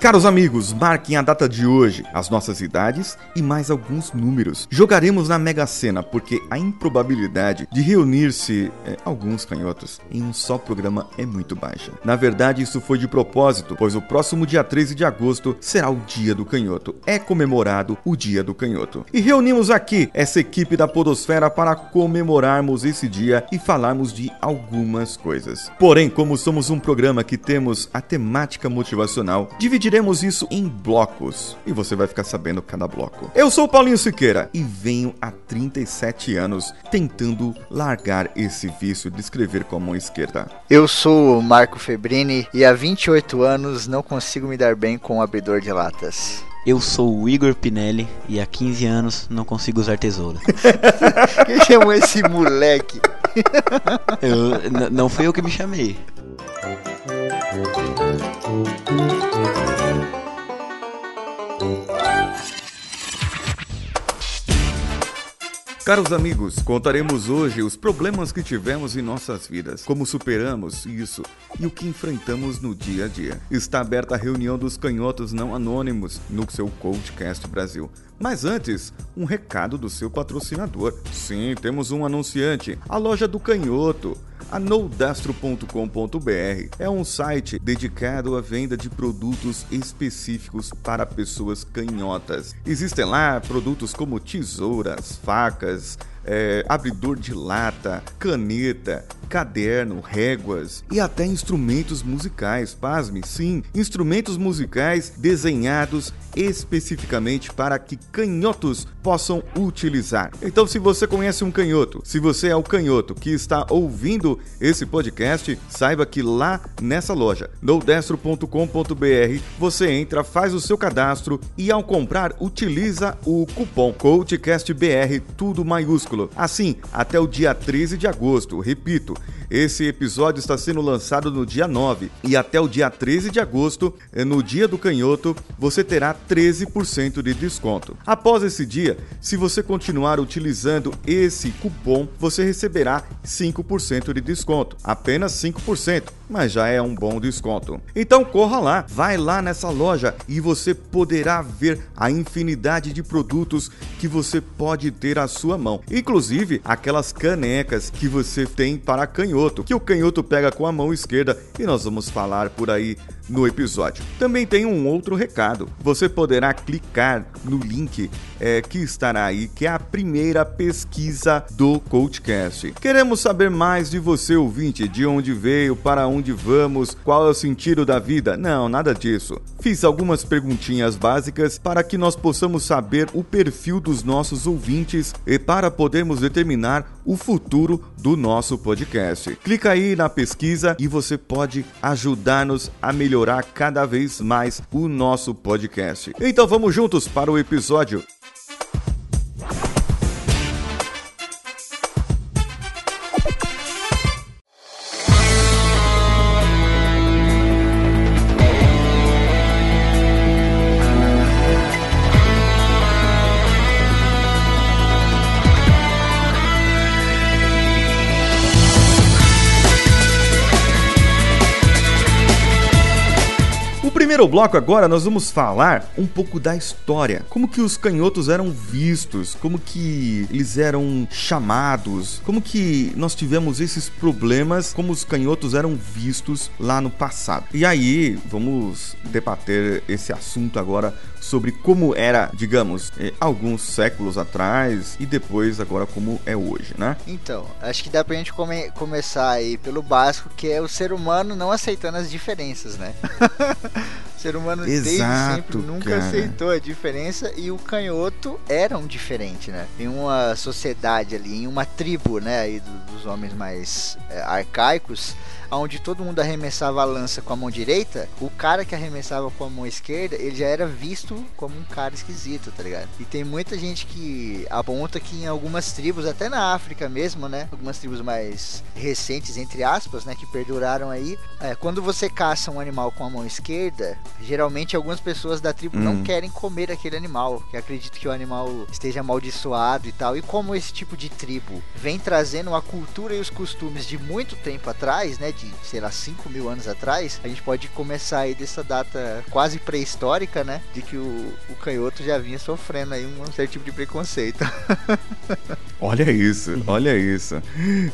Caros amigos, marquem a data de hoje, as nossas idades e mais alguns números. Jogaremos na Mega Sena porque a improbabilidade de reunir-se é, alguns canhotos em um só programa é muito baixa. Na verdade, isso foi de propósito, pois o próximo dia 13 de agosto será o Dia do Canhoto. É comemorado o Dia do Canhoto. E reunimos aqui essa equipe da Podosfera para comemorarmos esse dia e falarmos de algumas coisas. Porém, como somos um programa que temos a temática motivacional, dividir Dividiremos isso em blocos e você vai ficar sabendo cada bloco. Eu sou o Paulinho Siqueira e venho há 37 anos tentando largar esse vício de escrever com a mão esquerda. Eu sou o Marco Febrini e há 28 anos não consigo me dar bem com o abridor de latas. Eu sou o Igor Pinelli e há 15 anos não consigo usar tesoura. Quem chamou esse moleque? Eu, não fui eu que me chamei. Caros amigos, contaremos hoje os problemas que tivemos em nossas vidas, como superamos isso e o que enfrentamos no dia a dia. Está aberta a reunião dos canhotos não anônimos no seu Coachcast Brasil. Mas antes, um recado do seu patrocinador. Sim, temos um anunciante, a loja do Canhoto. A Noldastro.com.br é um site dedicado à venda de produtos específicos para pessoas canhotas. Existem lá produtos como tesouras, facas, é, abridor de lata, caneta, caderno, réguas e até instrumentos musicais. Pasme, sim, instrumentos musicais desenhados especificamente para que canhotos possam utilizar. Então, se você conhece um canhoto, se você é o canhoto que está ouvindo esse podcast, saiba que lá nessa loja, nodestro.com.br, você entra, faz o seu cadastro e ao comprar utiliza o cupom CoachCastBR, tudo maiúsculo. Assim, até o dia 13 de agosto, repito, esse episódio está sendo lançado no dia 9 e até o dia 13 de agosto, eh, no dia do canhoto, você terá 13% de desconto. Após esse dia, se você continuar utilizando esse cupom, você receberá 5% de desconto. Apenas 5%, mas já é um bom desconto. Então corra lá, vai lá nessa loja e você poderá ver a infinidade de produtos que você pode ter à sua mão, inclusive aquelas canecas que você tem para canhoto canhoto, que o canhoto pega com a mão esquerda e nós vamos falar por aí no episódio. Também tem um outro recado. Você poderá clicar no link é, que estará aí, que é a primeira pesquisa do Coachcast. Queremos saber mais de você, ouvinte, de onde veio, para onde vamos, qual é o sentido da vida. Não, nada disso. Fiz algumas perguntinhas básicas para que nós possamos saber o perfil dos nossos ouvintes e para podermos determinar o futuro do nosso podcast. Clica aí na pesquisa e você pode ajudar-nos a melhorar cada vez mais o nosso podcast. Então vamos juntos para o episódio. Primeiro bloco agora nós vamos falar um pouco da história, como que os canhotos eram vistos, como que eles eram chamados, como que nós tivemos esses problemas, como os canhotos eram vistos lá no passado. E aí, vamos debater esse assunto agora sobre como era, digamos, eh, alguns séculos atrás e depois agora como é hoje, né? Então, acho que dá pra gente come começar aí pelo básico, que é o ser humano não aceitando as diferenças, né? o ser humano Exato, desde sempre nunca cara. aceitou a diferença e o canhoto era um diferente, né? Em uma sociedade ali, em uma tribo, né, aí do, dos homens mais é, arcaicos, onde todo mundo arremessava a lança com a mão direita, o cara que arremessava com a mão esquerda, ele já era visto como um cara esquisito, tá ligado? E tem muita gente que aponta que em algumas tribos, até na África mesmo, né? Algumas tribos mais recentes, entre aspas, né? Que perduraram aí. É, quando você caça um animal com a mão esquerda, Geralmente algumas pessoas da tribo Hum. não querem comer aquele animal, que acreditam que o animal esteja amaldiçoado e tal. E como esse tipo de tribo vem trazendo a cultura e os costumes de muito tempo atrás, né, de sei lá 5 mil anos atrás, a gente pode começar aí dessa data quase pré-histórica, né, de que o, o canhoto já vinha sofrendo aí um certo tipo de preconceito. Olha isso, olha isso.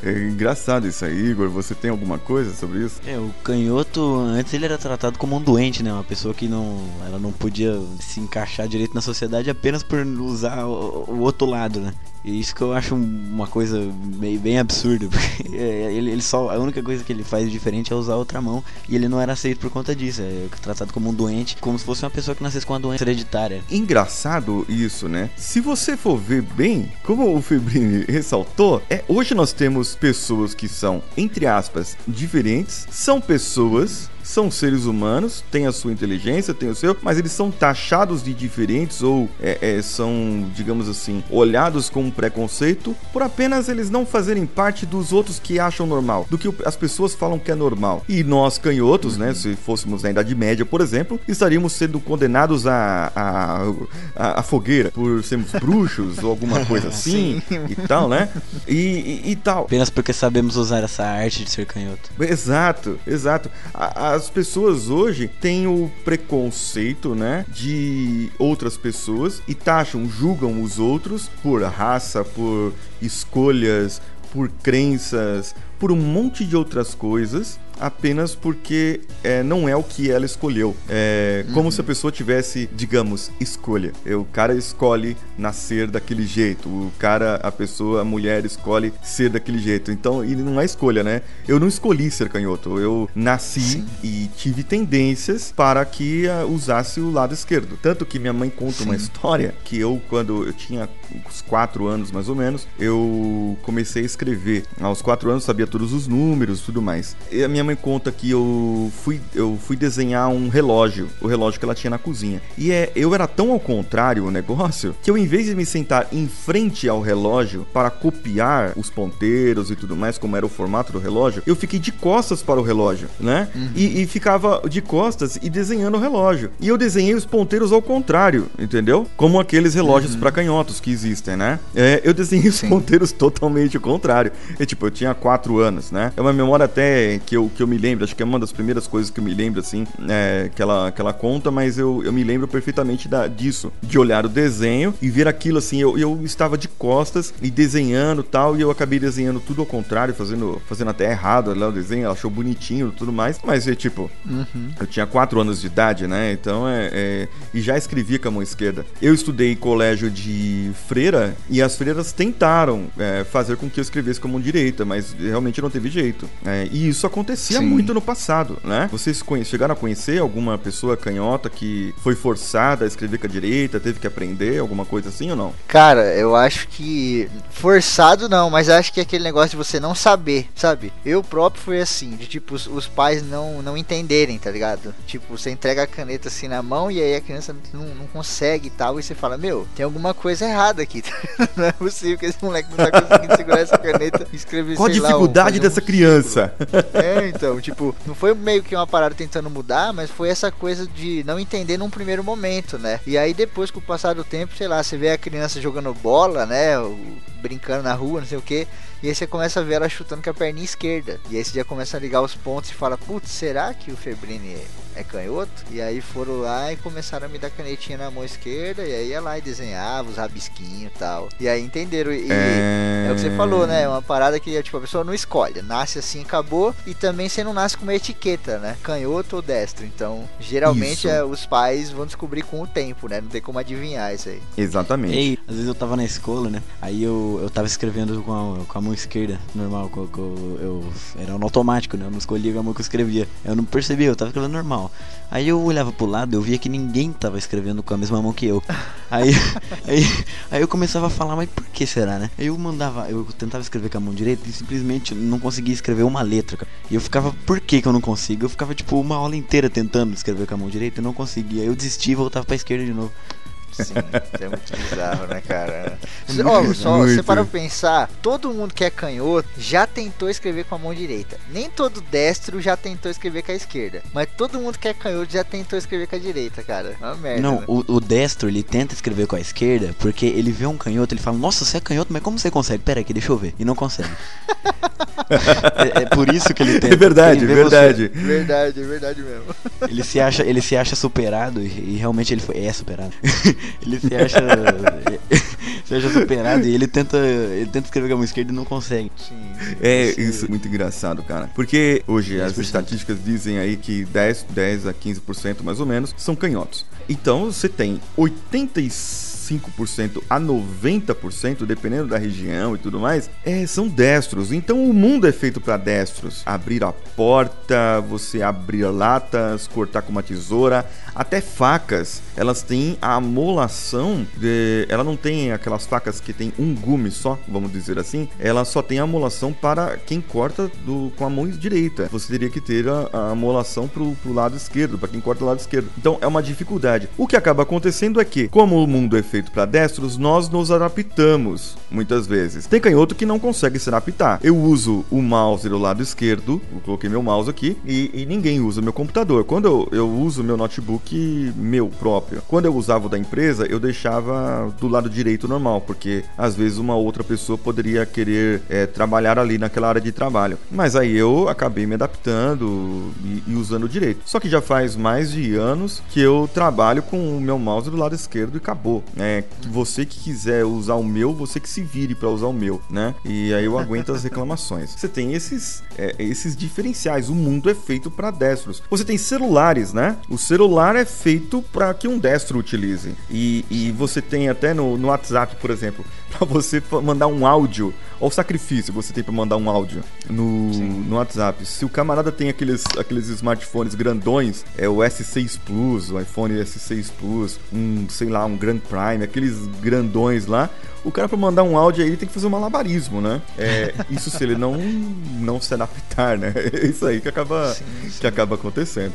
É engraçado isso aí, Igor. Você tem alguma coisa sobre isso? É, o canhoto, antes ele era tratado como um doente, né? Uma pessoa que não, ela não podia se encaixar direito na sociedade apenas por usar o, o outro lado, né? E isso que eu acho uma coisa meio bem absurda, porque ele, ele só, a única coisa que ele faz diferente é usar a outra mão, e ele não era aceito por conta disso, é tratado como um doente, como se fosse uma pessoa que nascesse com uma doença hereditária. Engraçado isso, né? Se você for ver bem, como o Febrini ressaltou, é hoje nós temos pessoas que são, entre aspas, diferentes, são pessoas são seres humanos, têm a sua inteligência, têm o seu, mas eles são taxados de diferentes ou é, é, são, digamos assim, olhados com preconceito por apenas eles não fazerem parte dos outros que acham normal, do que as pessoas falam que é normal. E nós, canhotos, né, se fôssemos na Idade Média, por exemplo, estaríamos sendo condenados a, a, a, a fogueira por sermos bruxos ou alguma coisa assim e tal, né? E, e, e tal. Apenas porque sabemos usar essa arte de ser canhoto. Exato, exato. A- as pessoas hoje têm o preconceito, né, de outras pessoas e taxam, julgam os outros por raça, por escolhas, por crenças, por um monte de outras coisas. Apenas porque é, não é o que ela escolheu. É como se a pessoa tivesse, digamos, escolha. O cara escolhe nascer daquele jeito. O cara, a pessoa, a mulher escolhe ser daquele jeito. Então, e não é escolha, né? Eu não escolhi ser canhoto. Eu nasci e tive tendências para que usasse o lado esquerdo. Tanto que minha mãe conta uma história que eu, quando eu tinha uns 4 anos mais ou menos, eu comecei a escrever. Aos 4 anos sabia todos os números e tudo mais. E a minha mãe conta que eu fui, eu fui desenhar um relógio, o relógio que ela tinha na cozinha. E é, eu era tão ao contrário o negócio que eu, em vez de me sentar em frente ao relógio para copiar os ponteiros e tudo mais, como era o formato do relógio, eu fiquei de costas para o relógio, né? E, e ficava de costas e desenhando o relógio. E eu desenhei os ponteiros ao contrário, entendeu? Como aqueles relógios para canhotos que existem, né? É, eu desenhei os Sim. ponteiros totalmente ao contrário. E, tipo, eu tinha 4 anos, né? É uma memória até que eu, que eu me lembro, acho que é uma das primeiras coisas que eu me lembro, assim, é, que, ela, que ela conta, mas eu, eu me lembro perfeitamente da, disso, de olhar o desenho e ver aquilo, assim, eu, eu estava de costas e desenhando tal, e eu acabei desenhando tudo ao contrário, fazendo, fazendo até errado lá o desenho, ela achou bonitinho e tudo mais, mas é tipo, eu tinha 4 anos de idade, né? Então é, é- E já escrevia com a mão esquerda. Eu estudei em colégio de freira e as freiras tentaram é, fazer com que eu escrevesse com a mão direita, mas realmente não teve jeito. É, e isso acontecia Sim. muito no passado, né? Vocês chegaram a conhecer alguma pessoa canhota que foi forçada a escrever com a direita, teve que aprender, alguma coisa assim ou não? Cara, eu acho que forçado não, mas acho que é aquele negócio de você não saber, sabe? Eu próprio fui assim, de tipo os, os pais não não entenderem, tá ligado? Tipo, você entrega a caneta assim na mão e aí a criança não, não consegue e tal, e você fala: "Meu, tem alguma coisa errada aqui". não é possível que esse moleque não tá conseguindo segurar essa caneta e escrever Qual a sei lá, um- dificuldade fazer um dessa criança? É, então, tipo, não foi meio que uma parada tentando mudar, mas foi essa coisa de não entender num primeiro momento, né? E aí depois, com o passar do tempo, sei lá, você vê a criança jogando bola, né? o- Brincando na rua, não sei o que. E aí você começa a ver ela chutando com a perninha esquerda. E aí você já começa a ligar os pontos e fala, putz, será que o Febrini é, é canhoto? E aí foram lá e começaram a me dar canetinha na mão esquerda. E aí ia lá e desenhava os rabisquinhos e tal. E aí entenderam. E, é o que você falou, né? É uma parada que tipo, a pessoa não escolhe. Nasce assim, acabou. E também você não nasce com uma etiqueta, né? Canhoto ou destro. Então, geralmente é, os pais vão descobrir com o tempo, né? Não tem como adivinhar isso aí. Exatamente. E às vezes eu tava na escola, né? Aí eu, eu tava escrevendo com a, com a mão esquerda, normal. Com, com- eu, era no automático, né? Eu não escolhia a mão que eu escrevia. Eu não percebia, eu tava escrevendo normal. Aí eu olhava pro lado, eu via que ninguém tava escrevendo com a mesma mão que eu. Aí, aí, aí eu começava a falar, mas por que será, né? Aí eu mandava, eu tentava escrever com a mão direita e simplesmente não conseguia escrever uma letra. cara. E eu ficava, por que que eu não consigo? Eu ficava tipo uma aula inteira tentando escrever com a mão direita e não conseguia. Aí eu desistia e voltava pra esquerda de novo. Sim, é muito bizarro, né, cara? Ó, só, você para pensar, todo mundo que é canhoto já tentou escrever com a mão direita. Nem todo destro já tentou escrever com a esquerda. Mas todo mundo que é canhoto já tentou escrever com a direita, cara. É uma merda. Não, né? o, o destro ele tenta escrever com a esquerda porque ele vê um canhoto, ele fala, nossa, você é canhoto, mas como você consegue? Pera aqui, deixa eu ver. E não consegue. é, é por isso que ele tenta. É verdade, Ele é vê você- verdade. Verdade, é verdade mesmo. Ele se acha, ele se acha superado e, e realmente ele foi, é superado. ele se acha se acha superado e ele tenta, ele tenta escrever com a mão esquerda e não consegue. Sim. É, Esse- isso é muito engraçado, cara. Porque hoje as 10%. estatísticas dizem aí que 10, 10 a 15% mais ou menos são canhotos. Então você tem 85% a 90%, dependendo da região e tudo mais, é, são destros. Então o mundo é feito para destros. Abrir a porta, você abrir latas, cortar com uma tesoura, até facas. Elas têm a amolação, de, ela não tem aquelas facas que tem um gume só, vamos dizer assim. Ela só tem a amolação para quem corta do, com a mão direita. Você teria que ter a, a amolação pro, pro lado esquerdo, para quem corta do lado esquerdo. Então é uma dificuldade. O que acaba acontecendo é que, como o mundo é feito para destros, nós nos adaptamos muitas vezes. Tem canhoto que não consegue se adaptar. Eu uso o mouse do lado esquerdo, eu coloquei meu mouse aqui, e, e ninguém usa meu computador. Quando eu, eu uso meu notebook meu próprio, quando eu usava o da empresa, eu deixava do lado direito normal, porque às vezes uma outra pessoa poderia querer é, trabalhar ali naquela área de trabalho. Mas aí eu acabei me adaptando e, e usando direito. Só que já faz mais de anos que eu trabalho com o meu mouse do lado esquerdo e acabou. É, você que quiser usar o meu, você que se vire para usar o meu, né? E aí eu aguento as reclamações. Você tem esses, é, esses diferenciais. O mundo é feito para destros. Você tem celulares, né? O celular é feito para que um destro utilize. E, e você tem até no, no WhatsApp, por exemplo, para você mandar um áudio. Olha o sacrifício que você tem para mandar um áudio no, no WhatsApp. Se o camarada tem aqueles, aqueles smartphones grandões, é o S6 Plus, o iPhone S6 Plus, um, sei lá, um Grand Prime, aqueles grandões lá. O cara para mandar um áudio aí ele tem que fazer um malabarismo, né? É, isso se ele não não se adaptar, né? É isso aí que acaba Sim, sim. que acaba acontecendo.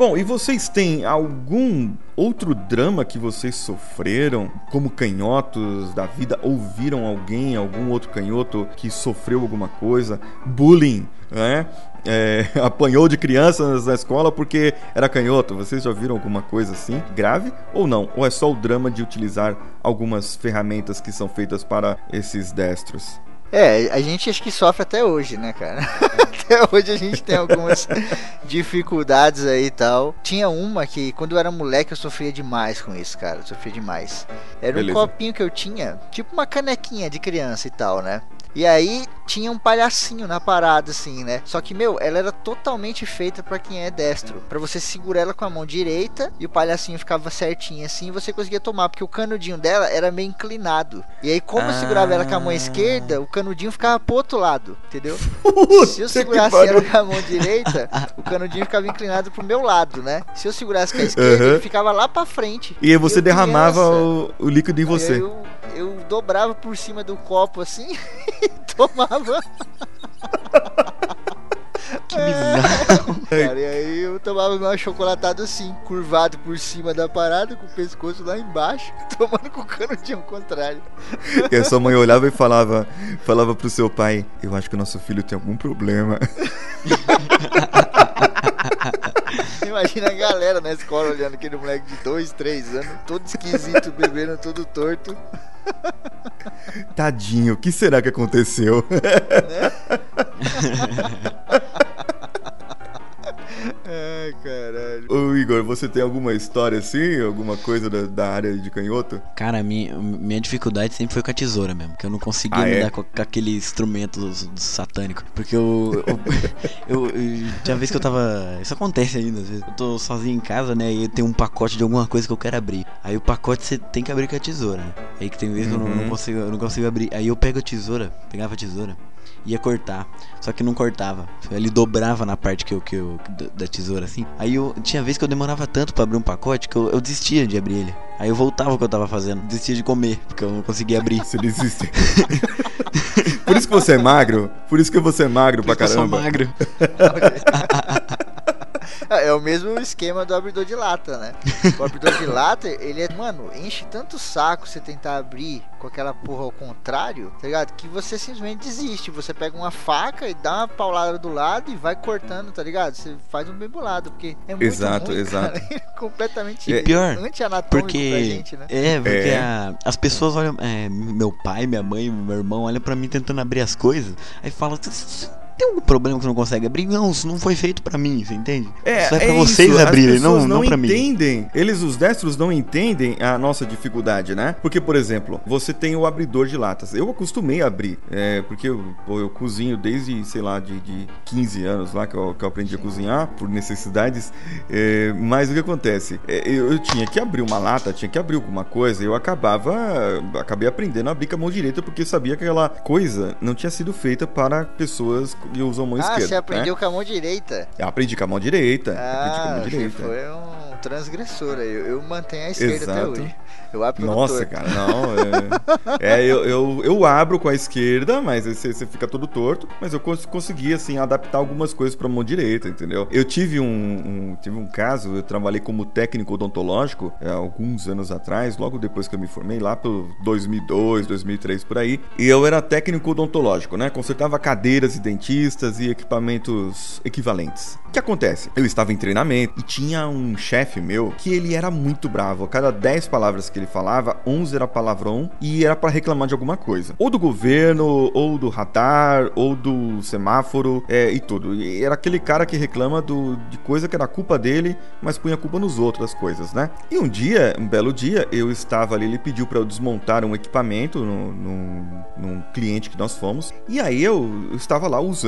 Bom, e vocês têm algum outro drama que vocês sofreram como canhotos da vida? Ouviram alguém, algum outro canhoto que sofreu alguma coisa? Bullying, né? É, apanhou de crianças na escola porque era canhoto. Vocês já viram alguma coisa assim grave ou não? Ou é só o drama de utilizar algumas ferramentas que são feitas para esses destros? É, a gente acho que sofre até hoje, né, cara? até hoje a gente tem algumas dificuldades aí e tal. Tinha uma que quando eu era moleque eu sofria demais com isso, cara. Eu sofria demais. Era Beleza. um copinho que eu tinha, tipo uma canequinha de criança e tal, né? E aí tinha um palhacinho na parada, assim, né? Só que, meu, ela era totalmente feita pra quem é destro. Pra você segurar ela com a mão direita e o palhacinho ficava certinho assim e você conseguia tomar. Porque o canudinho dela era meio inclinado. E aí, como eu segurava ela com a mão Ah. esquerda, o canudinho ficava pro outro lado, entendeu? Se eu segurasse ela com a mão direita, o canudinho ficava inclinado pro meu lado, né? Se eu segurasse com a esquerda, Aham. ele ficava lá pra frente. E aí você derramava o, o líquido em Aí você. Eu, eu dobrava por cima do copo assim e tomava. Que bizarro. Cara, e aí eu tomava meu achocolatado assim, curvado por cima da parada, com o pescoço lá embaixo, tomando com o canudinho ao contrário. E a sua mãe olhava e falava, falava pro seu pai: Eu acho que o nosso filho tem algum problema. Imagina a galera na escola olhando aquele moleque de 2, 3 anos, todo esquisito, bebendo todo torto. Tadinho, o que será que aconteceu? Ai, caralho. Ô Igor, você tem alguma história assim? Alguma coisa da, da área de canhoto? Cara, minha, minha dificuldade sempre foi com a tesoura mesmo. Que eu não conseguia Ah, é? lidar com, com aquele instrumento dos satânico. Porque eu, eu, eu, eu- Tinha vez que eu tava. Isso acontece ainda, às vezes. Eu tô sozinho em casa, né? E tem um pacote de alguma coisa que eu quero abrir. Aí o pacote você tem que abrir com a tesoura, né? Aí que tem vezes que eu não, Uhum. não consigo, eu não consigo abrir. Aí eu pego a tesoura, pegava a tesoura. Ia cortar, só que não cortava. Ele dobrava na parte que eu, que eu, da- tesoura assim. Aí eu tinha vez que eu demorava tanto pra abrir um pacote que eu, eu desistia de abrir ele. Aí eu voltava o que eu tava fazendo, desistia de comer, porque eu não conseguia abrir. Você desiste. Por isso que você é magro? Por isso que você é magro pra Porque eu sou caramba. magro. É o mesmo esquema do abridor de lata, né? O abridor de lata, ele é, mano, enche tanto o saco você tentar abrir com aquela porra ao contrário, tá ligado? Que você simplesmente desiste. Você pega uma faca e dá uma paulada do lado e vai cortando, tá ligado? Você faz um bem bolado, porque é muito Exato, ruim, exato. cara. É completamente E pior, anti-anatômico Porque. pra gente, né? É, porque É. a- as pessoas olham. é, meu pai, minha mãe, meu irmão olham pra mim tentando abrir as coisas. Aí falam. "Você- você Tem algum problema que você não consegue abrir? Não, isso não foi feito pra mim, você entende? isso é pra vocês isso, abrirem, não, pessoas não pra mim. entendem. Eles, os destros, não entendem a nossa dificuldade, né? Porque, por exemplo, você tem o abridor de latas. Eu acostumei a abrir, é, porque eu, eu cozinho desde, sei lá, de, de 15 anos lá que eu, que eu aprendi a cozinhar por necessidades. É, mas o que acontece? É, eu, eu tinha que abrir uma lata, tinha que abrir alguma coisa. Eu acabava, acabei aprendendo a abrir com a mão direita porque eu sabia que aquela coisa não tinha sido feita para pessoas usam a mão Ah, esquerda. você aprendeu né? com a mão direita. Eu aprendi com a mão direita. aprendi com a Ah, mão você direita. foi um transgressor aí. Eu, eu mantenho a esquerda até Exato. hoje. Eu abro Nossa, torto. cara, não. É, é, eu, eu, eu abro com a esquerda, mas você, você fica todo torto. Mas eu cons- consegui, assim, adaptar algumas coisas pra mão direita, entendeu? Eu tive um, um- tive um caso, eu trabalhei como técnico odontológico é, alguns anos atrás, logo depois que eu me formei, lá pelo 2002, 2003, por aí. E eu era técnico odontológico, né? Consertava cadeiras e dentistas e equipamentos equivalentes. O que acontece? Eu estava em treinamento e tinha um chefe meu que ele era muito bravo. A cada 10 palavras que ele falava, 11 era palavrão e era para reclamar de alguma coisa. Ou do governo, ou do radar, ou do semáforo, é, e tudo. E era aquele cara que reclama do, de coisa que era culpa dele, mas punha culpa nos outros, as coisas, né? E um dia, um belo dia, eu estava ali, ele pediu para eu desmontar um equipamento num, num cliente que nós fomos. E aí eu, eu estava lá usando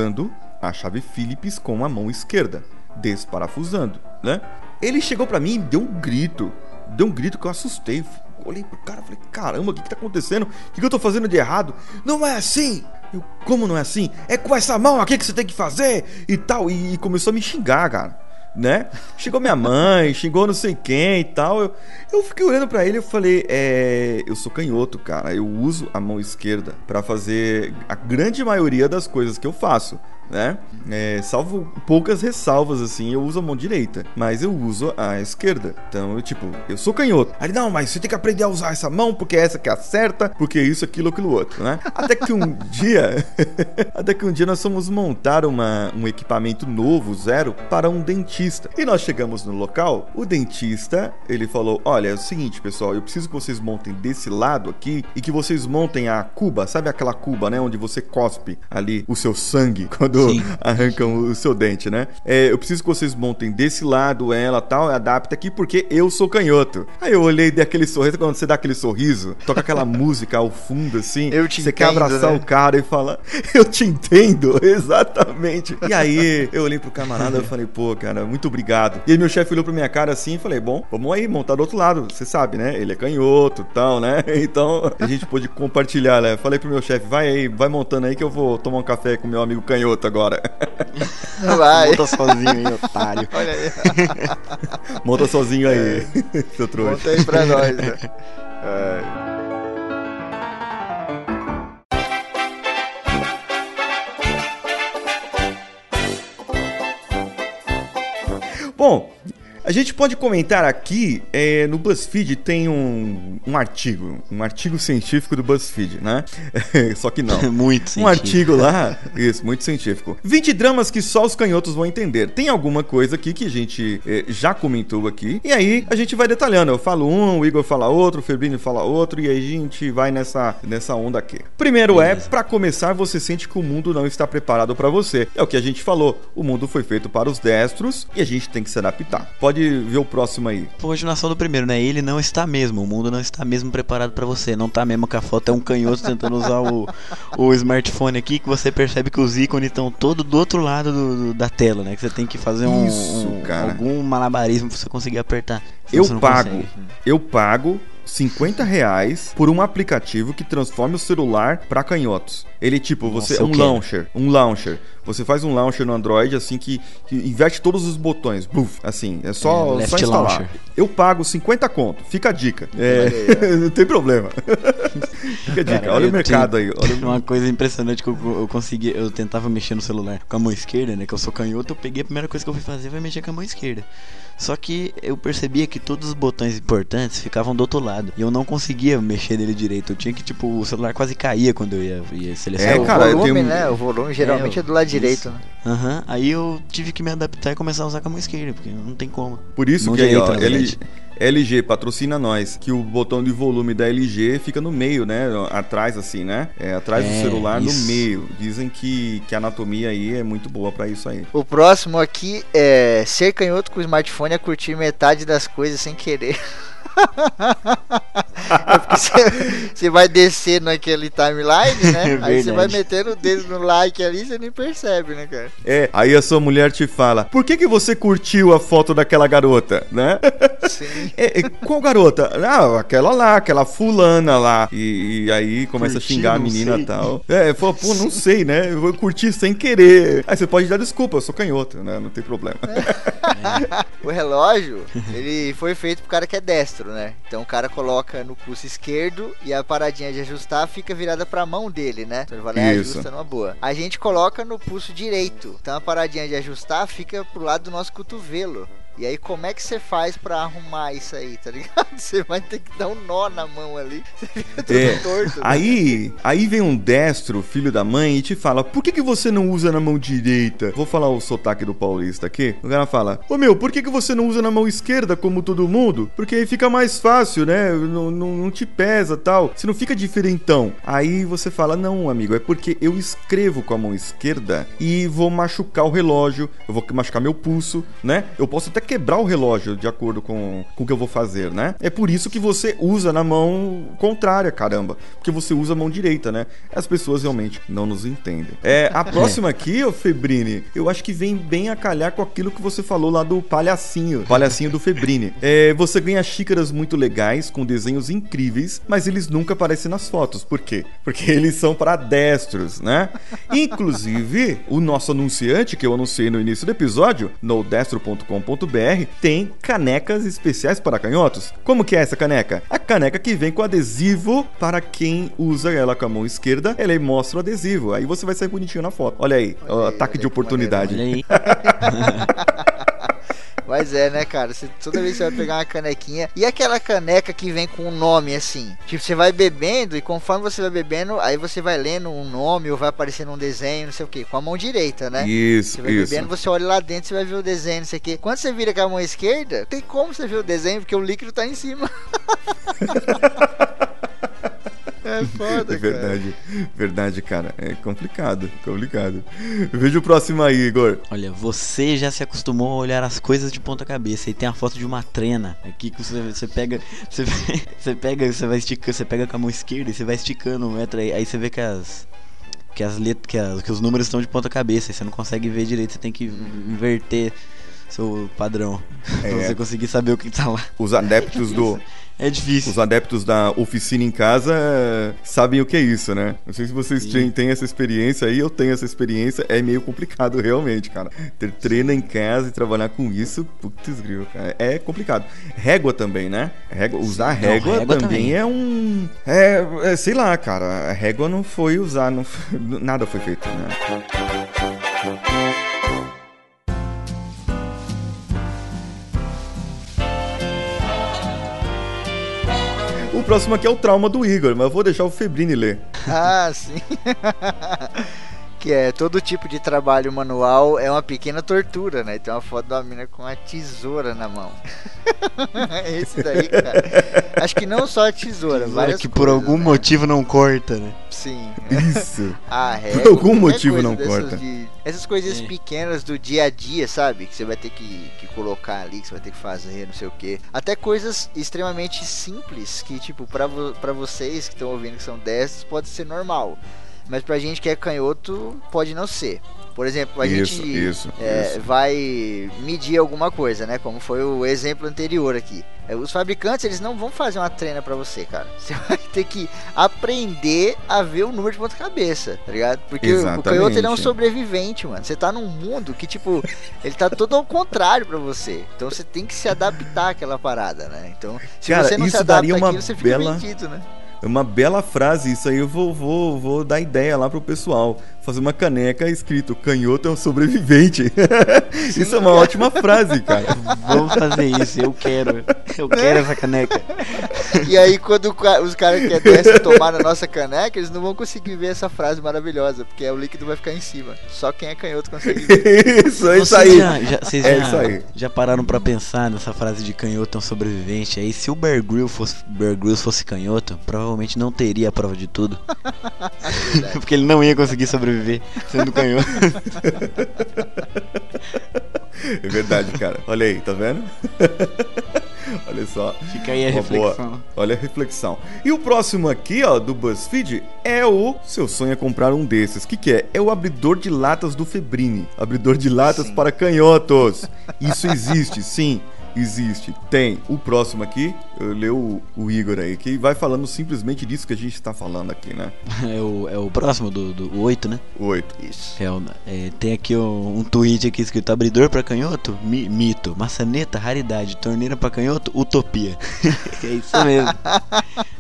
a chave Phillips com a mão esquerda, desparafusando, né? Ele chegou pra mim e deu um grito. Deu um grito que eu assustei. Olhei pro cara falei: caramba, o que, que tá acontecendo? O que, que eu tô fazendo de errado? Não é assim! Eu, como não é assim? É com essa mão aqui que você tem que fazer e tal. E, e começou a me xingar, cara. Né? Chegou minha mãe, xingou não sei quem e tal. Eu, eu fiquei olhando pra ele e falei: É, eu sou canhoto, cara. Eu uso a mão esquerda pra fazer a grande maioria das coisas que eu faço né? É, salvo poucas ressalvas, assim, eu uso a mão direita, mas eu uso a esquerda. Então, eu, tipo, eu sou canhoto. Aí, não, mas você tem que aprender a usar essa mão, porque é essa que acerta, porque isso, aquilo, aquilo outro, né? Até que um dia, até que um dia nós fomos montar uma, um equipamento novo, zero, para um dentista. E nós chegamos no local, o dentista, ele falou, olha, é o seguinte, pessoal, eu preciso que vocês montem desse lado aqui e que vocês montem a cuba, sabe aquela cuba, né, onde você cospe ali o seu sangue quando Sim. arrancam o seu dente, né? É, eu preciso que vocês montem desse lado ela tal, adapta aqui porque eu sou canhoto. Aí eu olhei e dei aquele sorriso, quando você dá aquele sorriso, toca aquela música ao fundo assim, Eu te você quer entendo, abraçar né? o cara e falar, eu te entendo, exatamente. E aí eu olhei pro camarada e falei, pô, cara, muito obrigado. E aí meu chefe olhou pra minha cara assim e falei, bom, vamos aí montar do outro lado, você sabe, né? Ele é canhoto e tal, né? Então a gente pôde compartilhar, né? Falei pro meu chefe, vai aí, vai montando aí que eu vou tomar um café com meu amigo canhoto agora. Vai. Monta sozinho aí, otário. Olha aí. Monta sozinho aí, seu trouxa. Conta aí pra nós, né? Ai. Bom, a gente pode comentar aqui, é, no BuzzFeed tem um, um artigo, um artigo científico do BuzzFeed, né? Só que não. Muito Um científico. artigo lá, isso, muito científico. 20 dramas que só os canhotos vão entender. Tem alguma coisa aqui que a gente eh, já comentou aqui. E aí a gente vai detalhando. Eu falo um, o Igor fala outro, o Febrini fala outro, e aí a gente vai nessa, nessa onda aqui. Primeiro é, Beleza. pra começar, você sente que o mundo não está preparado pra você. É o que a gente falou. O mundo foi feito para os destros e a gente tem que se adaptar. Pode ver o próximo aí. Continuação do primeiro, né? Ele não está mesmo, o mundo não está mesmo preparado pra você. Não tá mesmo que a foto é um canhoto tentando usar o, o smartphone aqui, que você percebe que os ícones estão todos do outro lado do- do- da tela, né? Que você tem que fazer um, Isso, um- cara. algum malabarismo pra você conseguir apertar. Eu pago. consegue. Eu pago 50 reais por um aplicativo que transforma o celular para canhotos. Ele tipo, você Nossa, um launcher, um launcher. Você faz um launcher no Android assim que, que inverte todos os botões, buf, assim, é só, É, só instalar. launcher. Eu pago 50 conto, fica a dica. É, não tem problema. fica a dica. Cara, olha o mercado tenho- aí. Olha Uma coisa impressionante que eu, eu consegui, eu tentava mexer no celular com a mão esquerda, né? Que eu sou canhoto, eu peguei a primeira coisa que eu fui fazer foi mexer com a mão esquerda. Só que eu percebia que todos os botões importantes ficavam do outro lado. E eu não conseguia mexer nele direito. Eu tinha que, tipo, o celular quase caía quando eu ia, ia selecionar. É, o cara, eu volume, tenho- né? O volume geralmente É, é, do lado isso. direito, né? Aham. Aí eu tive que me adaptar e começar a usar com a mão esquerda, porque não tem como. Por isso Mão que aí, direita, ó, verdade. LG patrocina nós, que o botão de volume da LG fica no meio, né? Atrás, assim, né? É, atrás do É, celular, isso. no meio. Dizem que, que a anatomia aí é muito boa pra isso aí. O próximo aqui é ser canhoto com o smartphone é curtir metade das coisas sem querer. É porque você- vai descer naquele timeline, né? É Aí você vai metendo o dedo no like ali e você nem percebe, né, cara? É, aí a sua mulher te fala: Por que, que você curtiu a foto daquela garota, né? Sim. É, é, qual garota? Ah, aquela lá, aquela fulana lá. E, e aí começa Curti, a xingar a menina e tal. É, fala, pô, não sei, né? Eu vou curtir sem querer. Aí você pode dar desculpa, eu sou canhoto, né? Não tem problema. O relógio, ele foi feito pro cara que é destro, né? Então o cara coloca no pulso esquerdo e a paradinha de ajustar fica virada pra mão dele, né? Então ele vai lá e ajusta numa boa. A gente coloca no pulso direito. Então a paradinha de ajustar fica pro lado do nosso cotovelo. E aí, como é que você faz pra arrumar isso aí, tá ligado? Você vai ter que dar um nó na mão ali. Você fica todo É, torto. né? Aí, aí vem um destro, filho da mãe, e te fala: por que, que você não usa na mão direita? Vou falar o sotaque do paulista aqui. O cara fala: Ô meu, por que, que você não usa na mão esquerda como todo mundo? Porque aí fica mais fácil, né? Não, não, não te pesa tal. Você não fica diferentão. Aí você fala: não, amigo, é porque eu escrevo com a mão esquerda e vou machucar o relógio, eu vou machucar meu pulso, né? Eu posso até quebrar o relógio de acordo com, com o que eu vou fazer, né? É por isso que você usa na mão contrária, caramba. Porque você usa a mão direita, né? As pessoas realmente não nos entendem. É, a próxima aqui, ô Febrini, eu acho que vem bem a calhar com aquilo que você falou lá do palhacinho. Palhacinho do Febrini. É, você ganha xícaras muito legais, com desenhos incríveis, mas eles nunca aparecem nas fotos. Por quê? Porque eles são para destros, né? Inclusive, o nosso anunciante, que eu anunciei no início do episódio, no tem canecas especiais para canhotos. Como que é essa caneca? A caneca que vem com adesivo para quem usa ela com a mão esquerda, ela aí mostra o adesivo. Aí você vai sair bonitinho na foto. Olha aí, Olha aí, ataque de oportunidade. Olha aí. Mas é, né, cara? Você, toda vez que você vai pegar uma canequinha. E aquela caneca que vem com um nome assim? Tipo, você vai bebendo e conforme você vai bebendo, aí você vai lendo um nome ou vai aparecendo um desenho, não sei o que, com a mão direita, né? Isso, Você vai isso. bebendo, você olha lá dentro, você vai ver o desenho, não sei o que. Quando você vira com a mão esquerda, tem como você ver o desenho, porque o líquido tá em cima. é foda, É verdade, verdade, cara. É complicado, complicado. Veja o próximo aí, Igor. Olha, você já se acostumou a olhar as coisas de ponta cabeça e tem a foto de uma trena aqui que você, você pega, você, você pega, você vai esticando, você pega com a mão esquerda e você vai esticando um metro aí, aí você vê que as que as letras, que, as- que os números estão de ponta cabeça, e você não consegue ver direito, você tem que inverter seu padrão É. pra você conseguir saber o que tá lá. Os adeptos do. É difícil. Os adeptos da oficina em casa eh, sabem o que é isso, né? Não sei se vocês Sim. têm, essa experiência aí, eu tenho essa experiência, é meio complicado realmente, cara. Ter treino em casa e trabalhar com isso, putz, grilo, cara, é complicado. Régua também, né? Régua, usar Não, régua, régua também, também. é um. É, é, sei lá, cara. A régua não foi usar, não foi- nada foi feito, né? O próximo aqui é o trauma do Igor, mas eu vou deixar o Febrini ler. Ah, sim. que é todo tipo de trabalho manual é uma pequena tortura, né? Tem uma foto da mina com uma tesoura na mão. Esse daí, cara. Acho que não só a tesoura, Tesoura várias que por coisas, algum né? motivo não corta, né? Sim. Isso. Ah, Por algum motivo não dessas corta. de- essas coisinhas É. pequenas do dia a dia, sabe? Que você vai ter que, que colocar ali, que você vai ter que fazer, não sei o que. Até coisas extremamente simples que, tipo, pra, vo pra vocês que estão ouvindo que são destros, pode ser normal. Mas pra gente que é canhoto, pode não ser. Por exemplo, a Isso, gente isso, é, isso. vai medir alguma coisa, né? Como foi o exemplo anterior aqui. É, Os fabricantes, eles não vão fazer uma treina pra você, cara. Você vai ter que aprender a ver o número de ponta cabeça, tá ligado? Porque o- o Exatamente. canhoto ele é um sobrevivente, mano. Você tá num mundo que, tipo, ele tá todo ao contrário pra você. Então você tem que se adaptar àquela parada, né? Então, se Cara, você não se isso adapta daria uma àquilo, você fica bela- vendido, né? Uma bela frase, isso aí eu vou, vou, vou dar ideia lá pro pessoal. Fazer uma caneca escrito canhoto é um sobrevivente. isso é uma ótima frase, cara. Vamos fazer isso, eu quero. Eu quero essa caneca. E aí, quando os caras que descem tomar na nossa caneca, eles não vão conseguir ver essa frase maravilhosa, porque o líquido vai ficar em cima. Só quem é canhoto consegue ver. isso, é isso aí. Já, já- vocês É já, isso aí. já pararam pra pensar nessa frase de canhoto é um sobrevivente? Aí, se o Bear Grylls fosse, Bear Grylls fosse canhoto, provavelmente não teria a prova de tudo. Porque ele não ia conseguir sobreviver sendo canhoto. É verdade, cara. Olha aí, tá vendo? Olha só. Fica aí a Uma boa- reflexão. Olha a reflexão. E o próximo aqui, ó, do BuzzFeed é o Seu sonho é comprar um desses. O que, que é? É o abridor de latas do Febrini. Abridor de latas Sim. para canhotos. Isso existe, sim. Existe, tem. O próximo aqui, eu leio o, o Igor aí, que vai falando simplesmente disso que a gente está falando aqui, né? É o, é o próximo do, do 8, né? Oito. Isso. É, o- é, tem aqui um, um tweet aqui escrito abridor pra canhoto, mi- mito, maçaneta, raridade, torneira pra canhoto, utopia. é isso mesmo.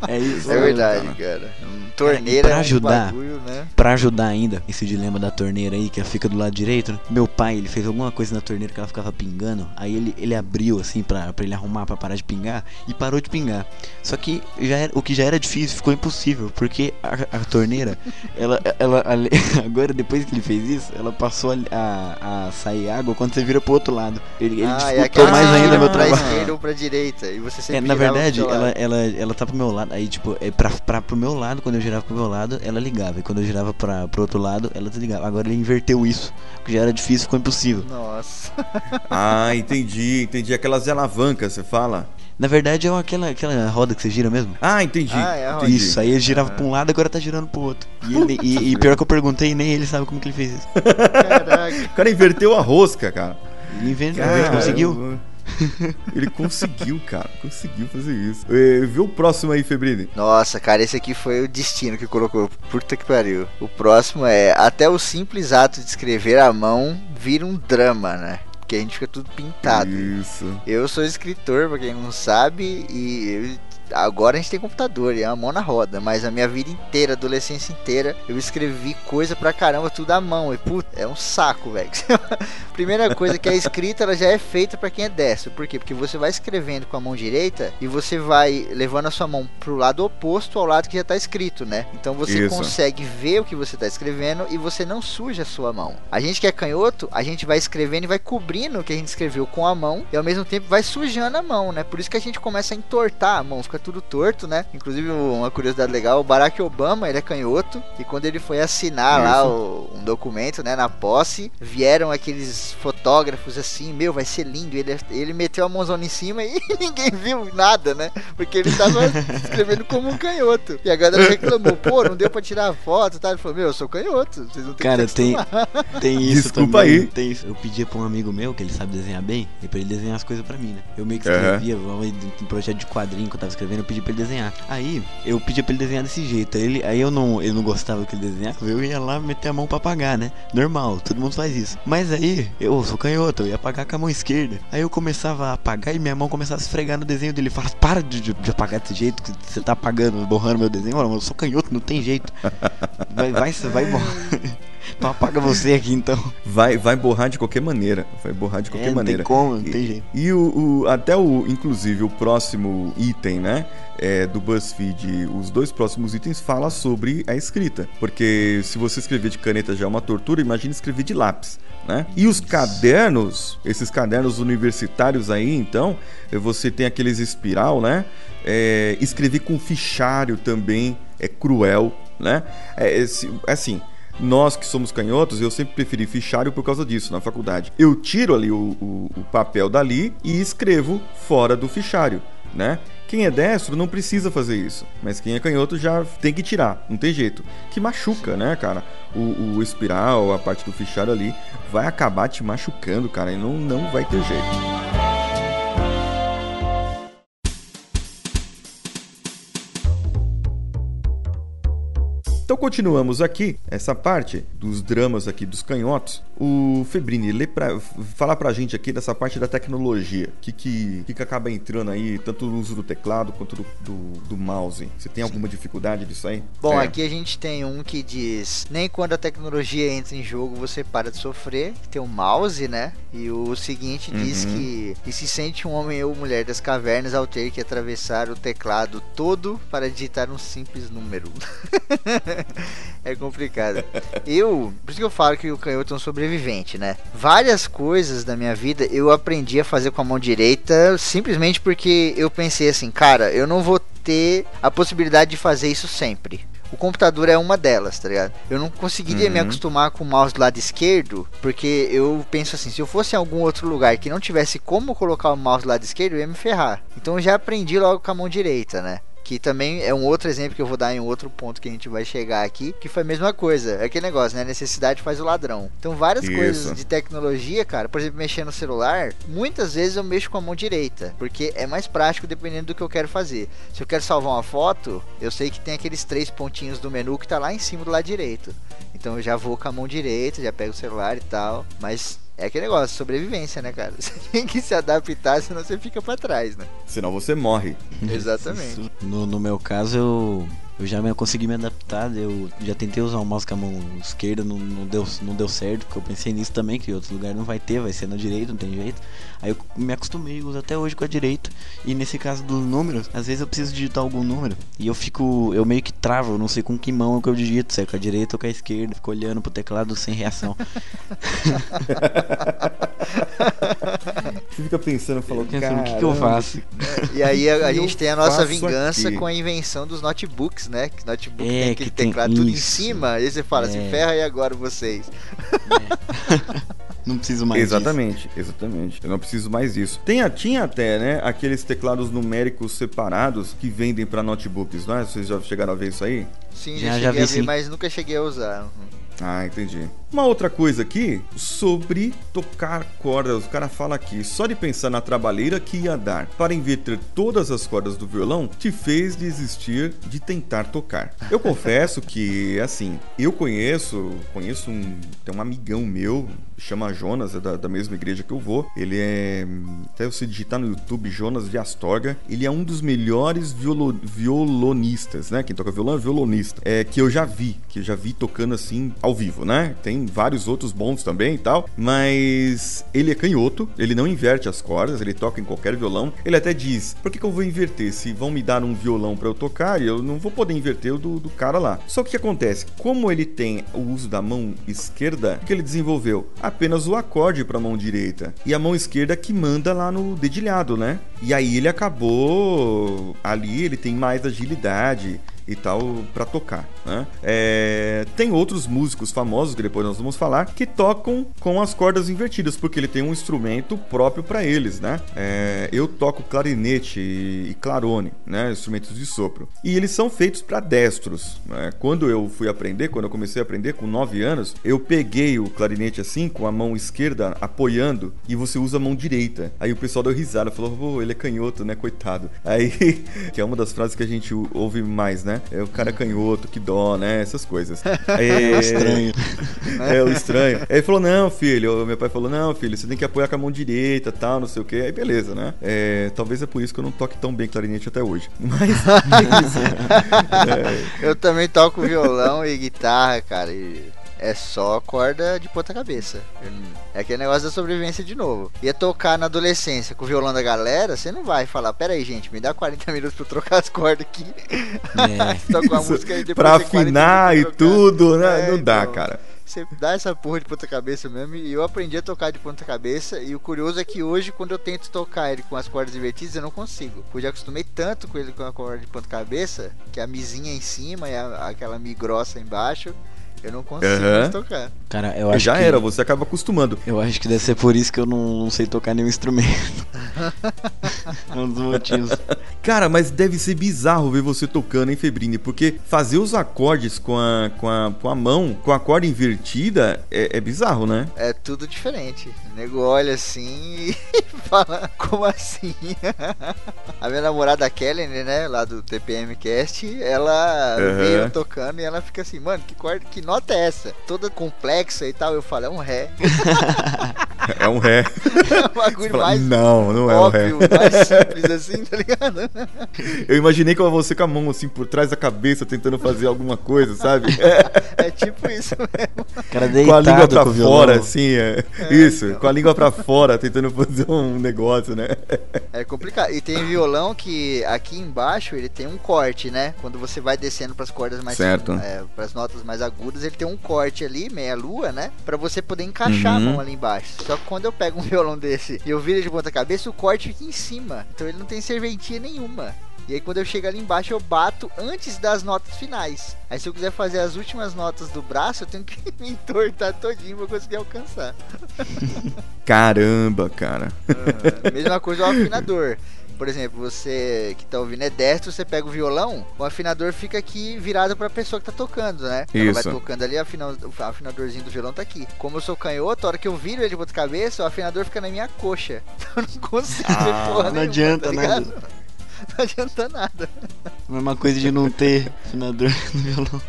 É isso É mesmo. verdade, cara. Um torneira pra é um ajudar. bagulho, né? Pra ajudar ainda esse dilema da torneira aí, que fica do lado direito, né? meu pai, ele fez alguma coisa na torneira que ela ficava pingando, aí ele, ele abriu assim pra, pra ele arrumar pra parar de pingar e parou de pingar. Só que já era, o que já era difícil ficou impossível, porque a, a torneira, ela, ela, agora depois que ele fez isso, ela passou a, a, a sair água quando você vira pro outro lado. Ele, ele ah, é dificultou aquela mais ainda meu pra trabalho. esquerda ou pra direita. E você É, sempre na girava pro verdade, ela, ela, ela tá pro meu lado, aí tipo, é pra, pra, pro meu lado, quando eu girava pro meu lado, ela ligava. E quando eu girava pra, pro outro lado, ela desligava. Agora ele inverteu isso. O que já era difícil, ficou impossível. Nossa. Ah, entendi, entendi. Aquelas alavancas, você fala? Na verdade, é aquela, aquela roda que você gira mesmo. Ah, entendi. Ah, é a rodinha. Isso, aí ele girava pra um lado, agora tá girando pro outro. E, ele- e- e pior que eu perguntei, nem ele sabe como que ele fez isso. Caraca. O cara inverteu a rosca, cara. Ele inventou, Cara, ele conseguiu. Ele conseguiu, cara. Conseguiu fazer isso. É, Vê o próximo aí, Febrini. Nossa, cara, esse aqui foi o destino que colocou. Puta que pariu. O próximo é: até o simples ato de escrever à mão vira um drama, né? Porque a gente fica tudo pintado. Isso. Eu sou escritor, pra quem não sabe, e eu- agora a gente tem computador, e é uma mão na roda, mas a minha vida inteira, adolescência inteira, eu escrevi coisa pra caramba, tudo à mão, e puta, é um saco, velho. Primeira coisa que a escrita ela já é feita pra quem é destro, por quê? Porque você vai escrevendo com a mão direita e você vai levando a sua mão pro lado oposto ao lado que já tá escrito, né? Então você Isso. consegue ver o que você tá escrevendo e você não suja a sua mão. A gente que é canhoto, a gente vai escrevendo e vai cobrindo o que a gente escreveu com a mão e ao mesmo tempo vai sujando a mão, né? Por isso que a gente começa a entortar a mão, fica tudo torto, né? Inclusive, uma curiosidade legal, o Barack Obama, ele é canhoto e quando ele foi assinar lá Isso. o- um documento, né, na posse, vieram aqueles fotógrafos assim, meu, vai ser lindo. Ele, ele meteu a mãozona em cima e ninguém viu nada, né? Porque ele tava escrevendo como um canhoto. E a galera reclamou, pô, não deu pra tirar foto, tá? Ele falou, meu, eu sou canhoto, vocês não tem Cara, que tem, acostumar." tem isso Desculpa também. aí. Tem isso. Eu pedia pra um amigo meu, que ele sabe desenhar bem, e pra ele desenhar as coisas pra mim, né? Eu meio que escrevia, um projeto de quadrinho que eu tava escrevendo, eu pedi pra ele desenhar. Aí, eu pedi pra ele desenhar desse jeito. Aí, ele, aí eu não, ele não gostava que ele desenhava, eu ia lá meter a mão pra apagar, né? Normal, todo mundo faz isso. Mas aí, eu sou canhoto, eu ia apagar com a mão esquerda. Aí eu começava a apagar e minha mão começava a esfregar no desenho dele. Fala, para de, de, de apagar desse jeito, que você tá apagando, borrando meu desenho. Olha, eu sou canhoto, não tem jeito. Vai, vai, vai borrar. Então apaga você aqui então. Vai, vai borrar de qualquer maneira. Vai borrar de qualquer É, não maneira. tem como, não E- tem jeito. E o, o- até o, inclusive, o próximo item, né? É, do BuzzFeed, os dois próximos itens fala sobre a escrita. Porque se você escrever de caneta já é uma tortura, imagine escrever de lápis. Né? E os cadernos, esses cadernos universitários aí, então, eh, você tem aqueles espiral, né? É, escrever com fichário também é cruel, né? É, assim, nós que somos canhotos, eu sempre preferi fichário por causa disso na faculdade. Eu tiro ali o, o- o papel dali e escrevo fora do fichário, né? Quem é destro não precisa fazer isso, mas quem é canhoto já tem que tirar, não tem jeito. Que machuca, né, cara? O, o espiral, a parte do fichário ali, vai acabar te machucando, cara, e não, não vai ter jeito. Então continuamos aqui, essa parte dos dramas aqui dos canhotos. O Febrini, lê pra, fala pra gente aqui dessa parte da tecnologia. O que, que, que, acaba entrando aí, tanto no uso do teclado quanto do, do, do mouse? Você tem alguma dificuldade disso aí? Bom, é. aqui a gente tem um que diz: nem quando a tecnologia entra em jogo você para de sofrer. Tem o um mouse, né? E o seguinte uhum. diz que e se sente um homem ou mulher das cavernas ao ter que atravessar o teclado todo para digitar um simples número. é complicado. Eu, por isso que eu falo que o canhoto é um sobrevivente, né? Várias coisas da minha vida eu aprendi a fazer com a mão direita simplesmente porque eu pensei assim, cara, eu não vou ter a possibilidade de fazer isso sempre. O computador é uma delas, tá ligado? Eu não conseguiria uhum. me acostumar com o mouse do lado esquerdo, porque eu penso assim, se eu fosse em algum outro lugar que não tivesse como colocar o mouse do lado esquerdo, eu ia me ferrar. Então eu já aprendi logo com a mão direita, né? Que também é um outro exemplo que eu vou dar em outro ponto que a gente vai chegar aqui, que foi a mesma coisa. É aquele negócio, né? Necessidade faz o ladrão. Então, várias Isso. coisas de tecnologia, cara, por exemplo, mexer no celular, muitas vezes eu mexo com a mão direita, porque é mais prático dependendo do que eu quero fazer. Se eu quero salvar uma foto, eu sei que tem aqueles três pontinhos do menu que tá lá em cima do lado direito. Então eu já vou com a mão direita, já pego o celular e tal. Mas é aquele negócio, sobrevivência, né, cara? Você tem que se adaptar, senão você fica para trás, né? Senão você morre. Exatamente. No, no meu caso, eu eu já consegui me adaptar, eu já tentei usar o mouse com a mão esquerda, não, não, deu, não deu certo, porque eu pensei nisso também, que em outro lugar não vai ter, vai ser na direita, não tem jeito. Aí eu me acostumei, uso até hoje com a direita. E nesse caso dos números, às vezes eu preciso digitar algum número. E eu fico, eu meio que travo, eu não sei com que mão que eu digito, se é com a direita ou com a esquerda. Fico olhando pro teclado sem reação. Você fica pensando, falou, pensando, o que, que eu faço? E aí a, a gente tem a nossa vingança aqui? com a invenção dos notebooks, né? Que notebook é, tem aquele teclado tudo em cima, e você fala assim, é. assim, ferra aí agora vocês. É. Não preciso mais exatamente, disso. Exatamente, Eu não preciso mais disso. Tem, tinha até, né, aqueles teclados numéricos separados que vendem para notebooks, não é? Vocês já chegaram a ver isso aí? Sim, já, já, já vi, a ver, sim. mas nunca cheguei a usar. Uhum. Ah, entendi. Uma outra coisa aqui sobre tocar cordas. O cara fala aqui: só de pensar na trabalheira que ia dar para inverter todas as cordas do violão te fez desistir de tentar tocar. Eu confesso que, assim, eu conheço, conheço um, tem um amigão meu, chama Jonas, é da, da mesma igreja que eu vou. Ele é, até você digitar no YouTube Jonas de Astorga, ele é um dos melhores violo, violonistas, né? Quem toca violão é violonista, é que eu já vi, que eu já vi tocando assim ao vivo, né? Tem vários outros bons também e tal, mas ele é canhoto, ele não inverte as cordas, ele toca em qualquer violão. Ele até diz: por que, que eu vou inverter? Se vão me dar um violão para eu tocar, eu não vou poder inverter o do, do cara lá. Só que o que acontece? Como ele tem o uso da mão esquerda, o que ele desenvolveu? Apenas o acorde para a mão direita e a mão esquerda que manda lá no dedilhado, né? E aí ele acabou ali, ele tem mais agilidade, e tal para tocar. Né? É, tem outros músicos famosos que depois nós vamos falar que tocam com as cordas invertidas porque ele tem um instrumento próprio para eles, né? É, eu toco clarinete e clarone, né? Instrumentos de sopro e eles são feitos para destros. Né? Quando eu fui aprender, quando eu comecei a aprender com 9 anos, eu peguei o clarinete assim com a mão esquerda apoiando e você usa a mão direita. Aí o pessoal deu risada, falou: "Pô, ele é canhoto, né? Coitado". Aí que é uma das frases que a gente ouve mais, né? né? É o cara canhoto, que dó, né? Essas coisas. É, é estranho. É, o estranho. Aí ele falou: não, filho, meu pai falou: não, filho, você tem que apoiar com a mão direita tal, não sei o que. Aí beleza, né? É, talvez é por isso que eu não toque tão bem clarinete até hoje. Mas é. Eu também toco violão e guitarra, cara. E é só corda de ponta cabeça. É aquele negócio da sobrevivência de novo. Ia tocar na adolescência com o violão da galera, você não vai falar, pera aí, gente, me dá 40 minutos pra eu trocar as cordas aqui. É. Toca uma música e depois pra afinar e tudo, né? É, não dá, então, cara. Você dá essa porra de ponta cabeça mesmo. E eu aprendi a tocar de ponta cabeça. E o curioso é que hoje, quando eu tento tocar ele com as cordas invertidas, eu não consigo. Porque já acostumei tanto com ele com a corda de ponta cabeça, que a mizinha em cima e a, aquela mi grossa embaixo eu não consigo uhum. tocar. Cara, eu acho Já que... era, você acaba acostumando. Eu acho que deve ser por isso que eu não, não sei tocar nenhum instrumento. É um dos motivos. Cara, mas deve ser bizarro ver você tocando, hein, Febrini? Porque fazer os acordes com a, com a, com a mão, com a corda invertida, é, é bizarro, né? É tudo diferente. O nego olha assim e fala, como assim? a minha namorada Kellen, né, lá do TPM Cast, ela Uhum. veio tocando e ela fica assim, mano, que corda, que nota é essa? Toda complexa e tal. Eu falo, é um ré. É um ré. É o bagulho Fala, mais não, não é um ré. óbvio, mais simples assim, tá ligado? Eu imaginei com você com a mão assim por trás da cabeça tentando fazer alguma coisa, sabe? É tipo isso mesmo. Cara com a língua pra fora, assim, é. Isso, com a língua pra fora, tentando fazer um negócio, né? É complicado. E tem violão que aqui embaixo ele tem um corte, né? Quando você vai descendo pras cordas mais Certo. é, pras notas mais agudas, ele tem um corte ali, meia lua, né? Pra você poder encaixar Uhum. a mão ali embaixo. Só que quando eu pego um violão desse e eu viro de ponta cabeça, o corte fica em cima. Então ele não tem serventia nenhuma. E aí quando eu chego ali embaixo eu bato antes das notas finais. Aí se eu quiser fazer as últimas notas do braço, eu tenho que me entortar todinho pra conseguir alcançar. Caramba, cara. Mesma coisa o afinador. Por exemplo, você que tá ouvindo é destro, você pega o violão, o afinador fica aqui virado pra pessoa que tá tocando, né? Ela vai Isso. tocando ali, afina- o afinadorzinho do violão tá aqui. Como eu sou canhoto, a hora que eu viro ele de cabeça, o afinador fica na minha coxa. Então eu não consigo ver Ah, porra não nenhuma, adianta tá nada. ligado? Não adianta nada. Mesma coisa de não ter afinador no violão.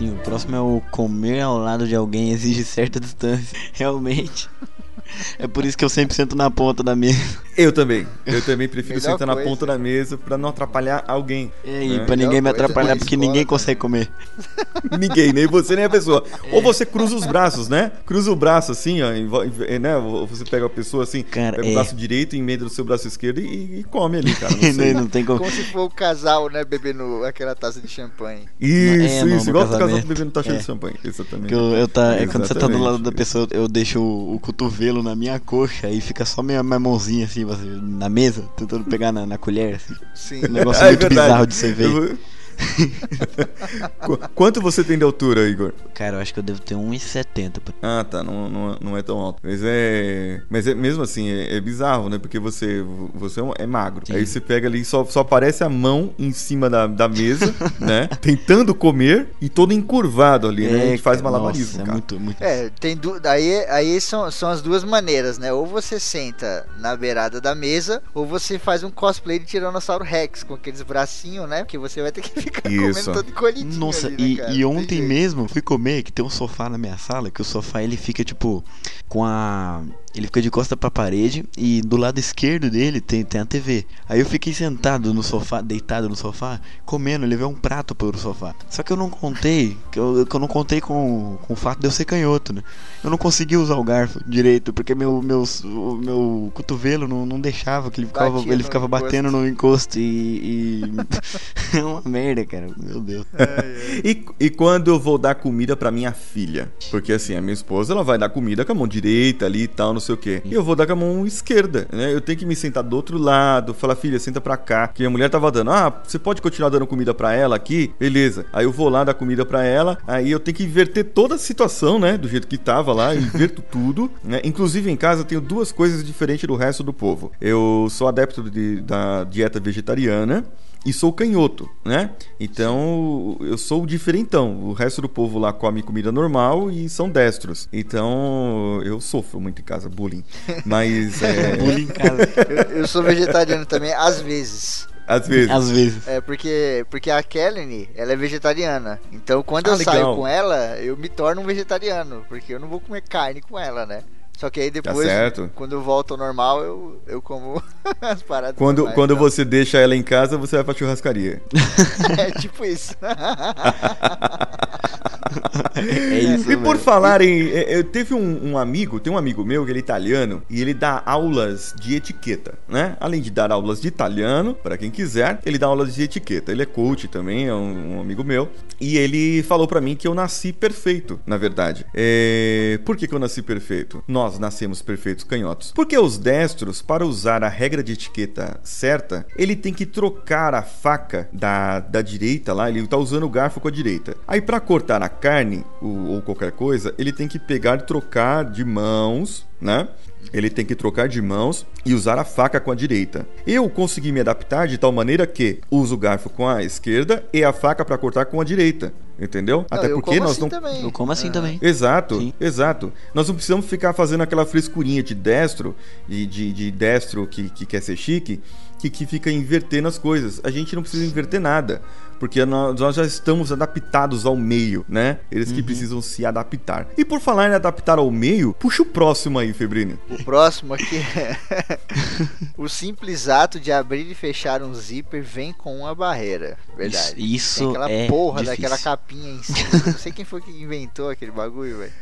Assim, o próximo é o comer ao lado de alguém exige certa distância. Realmente. É por isso que eu sempre sento na ponta da mesa. Eu também. Eu também prefiro sentar na coisa. ponta da mesa pra não atrapalhar alguém. E aí, né? pra ninguém me coisa atrapalhar, na porque escola ninguém consegue comer. Ninguém, nem você nem a pessoa. Ou você cruza os braços, né? Cruza o braço assim, ó, em vo- em- né? Ou Você pega a pessoa assim, Cara, pega o é. braço direito, emenda do seu braço esquerdo e, e come ali, cara. Não sei. não, tem como. Como se for o casal, né, bebendo aquela taça de champanhe. Isso, É, isso. Igual o casal bebendo taxa É. de champanhe. Exatamente. Eu, eu tá, é quando você tá do lado Exatamente. da pessoa, eu deixo o, o cotovelo na minha coxa e fica só minha, minha mãozinha assim, na mesa, tentando pegar na, na colher. Assim. Sim. Um negócio é muito verdade. bizarro de você ver. Eu Quanto você tem de altura, Igor? Cara, eu acho que eu devo ter 1,70. por- Ah, tá, não, não, não é tão alto. Mas é. Mas é mesmo assim, é, é bizarro, né? Porque você, você é é magro. Sim. Aí você pega ali, só, só aparece a mão em cima da, da mesa, né? Tentando comer e todo encurvado ali, né? A gente faz cara, malabarismo, nossa, cara. É muito, muito. É, tem du... aí, aí são, são as duas maneiras, né? Ou você senta na beirada da mesa, ou você faz um cosplay de Tiranossauro Rex, com aqueles bracinhos, né? Porque você vai ter que ficar Isso. comendo todo Nossa, ali, né, e, e tem ontem mesmo fui comer que tem um sofá na minha sala, que o sofá ele fica tipo com a. Ele fica de costa pra parede e do lado esquerdo dele tem, tem a TV. Aí eu fiquei sentado no sofá, deitado no sofá, comendo, levei um prato pro sofá. Só que eu não contei, que eu, que eu não contei com, com o fato de eu ser canhoto, né? Eu não consegui usar o garfo direito, porque meu, meu, o meu cotovelo não, não deixava, que ele ficava, Batia ele no ficava encosto. batendo no encosto e. e... é uma merda, cara. Meu Deus. E, e quando eu vou dar comida pra minha filha? Porque assim, a minha esposa ela vai dar comida com a mão direita ali e tal, não sei o quê. E eu vou dar com a mão esquerda, né? Eu tenho que me sentar do outro lado, falar, filha, senta pra cá. Que a mulher tava dando, ah, você pode continuar dando comida pra ela aqui? Beleza. Aí eu vou lá dar comida pra ela, aí eu tenho que inverter toda a situação, né? Do jeito que tava lá, inverto tudo, né? Inclusive em casa eu tenho duas coisas diferentes do resto do povo. Eu sou adepto de- da dieta vegetariana e sou canhoto, né? Então eu sou o diferentão. O resto do povo lá come comida normal e são destros. Então eu sofro muito em casa, bullying. Mas é, Bullying em casa. Eu, eu sou vegetariano também, às vezes. às vezes. Às vezes. É porque, porque a Kellen, ela é vegetariana. Então quando Ah, eu saio legal. com ela, eu me torno um vegetariano. Porque eu não vou comer carne com ela, né? Só que aí depois, Tá certo. quando eu volto ao normal, eu, eu como as paradas. Quando, normais, quando então. você deixa ela em casa, você vai pra churrascaria. É tipo isso. é isso. E por mesmo. falar em. é, é, Teve um, um amigo, tem um amigo meu que ele é italiano e ele dá aulas de etiqueta, né? Além de dar aulas de italiano, para quem quiser, ele dá aulas de etiqueta. Ele é coach também, é um, um amigo meu. E ele falou pra mim que eu nasci perfeito, na verdade. É... Por que, que eu nasci perfeito? Nós nascemos perfeitos canhotos. Porque os destros, para usar a regra de etiqueta certa, ele tem que trocar a faca da, da direita lá, ele tá usando o garfo com a direita. Aí para cortar a carne ou qualquer coisa, ele tem que pegar e trocar de mãos, né? Ele tem que trocar de mãos e usar a faca com a direita. Eu consegui me adaptar de tal maneira que uso o garfo com a esquerda e a faca para cortar com a direita, entendeu? Não, Até eu porque como nós assim não também. Eu como assim Ah. também. Exato, Sim. exato. Nós não precisamos ficar fazendo aquela frescurinha de destro, de, de, de destro que, que quer ser chique, que, que fica invertendo as coisas. A gente não precisa inverter nada, porque nós, nós já estamos adaptados ao meio, né? Eles que precisam se adaptar. E por falar em adaptar ao meio, puxa o próximo aí, Febrini. O próximo aqui é. o simples ato de abrir e fechar um zíper vem com uma barreira. Verdade. Isso- isso Tem aquela é porra difícil. daquela capinha em cima. Não sei quem foi que inventou aquele bagulho, velho.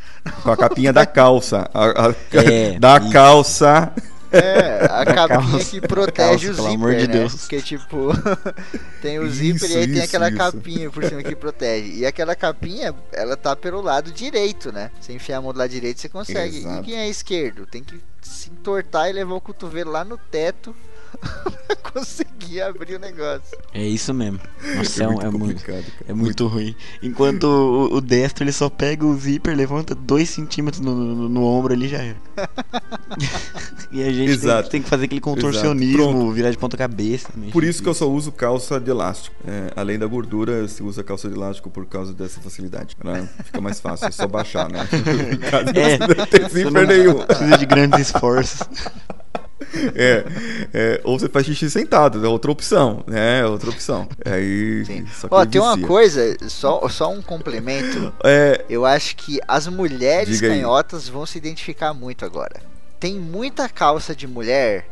Com a capinha da calça. A, a- É, da isso. calça. É, a Da capinha calça, que protege calça, o pelo zíper, amor de né? Deus. Porque, tipo, tem o Isso, zíper e aí tem aquela isso. capinha por cima que protege. E aquela capinha, ela tá pelo lado direito, né? Você enfiar a mão do lado direito, você consegue. Exato. E quem é esquerdo? Tem que se entortar e levar o cotovelo lá no teto pra conseguir abrir o negócio. É isso mesmo. Nossa, é, muito é muito, complicado, cara. é muito ruim. Enquanto o, o destro ele só pega o zíper, levanta 2 centímetros no, no, no ombro ali já era. e a gente tem, tem que fazer aquele contorcionismo, virar de ponta cabeça. também. Por isso que eu só uso calça de elástico. É, além da gordura, se usa calça de elástico por causa dessa facilidade. né? Fica mais fácil, é só baixar, né? Caso É, não tem zíper não nenhum. Precisa de grandes esforços. É, é, ou você faz xixi sentado, é outra opção, né? É outra opção. Aí. Ó, tem uma coisa, só, só um complemento. É, Eu acho que as mulheres Diga aí. canhotas vão se identificar muito agora. Tem muita calça de mulher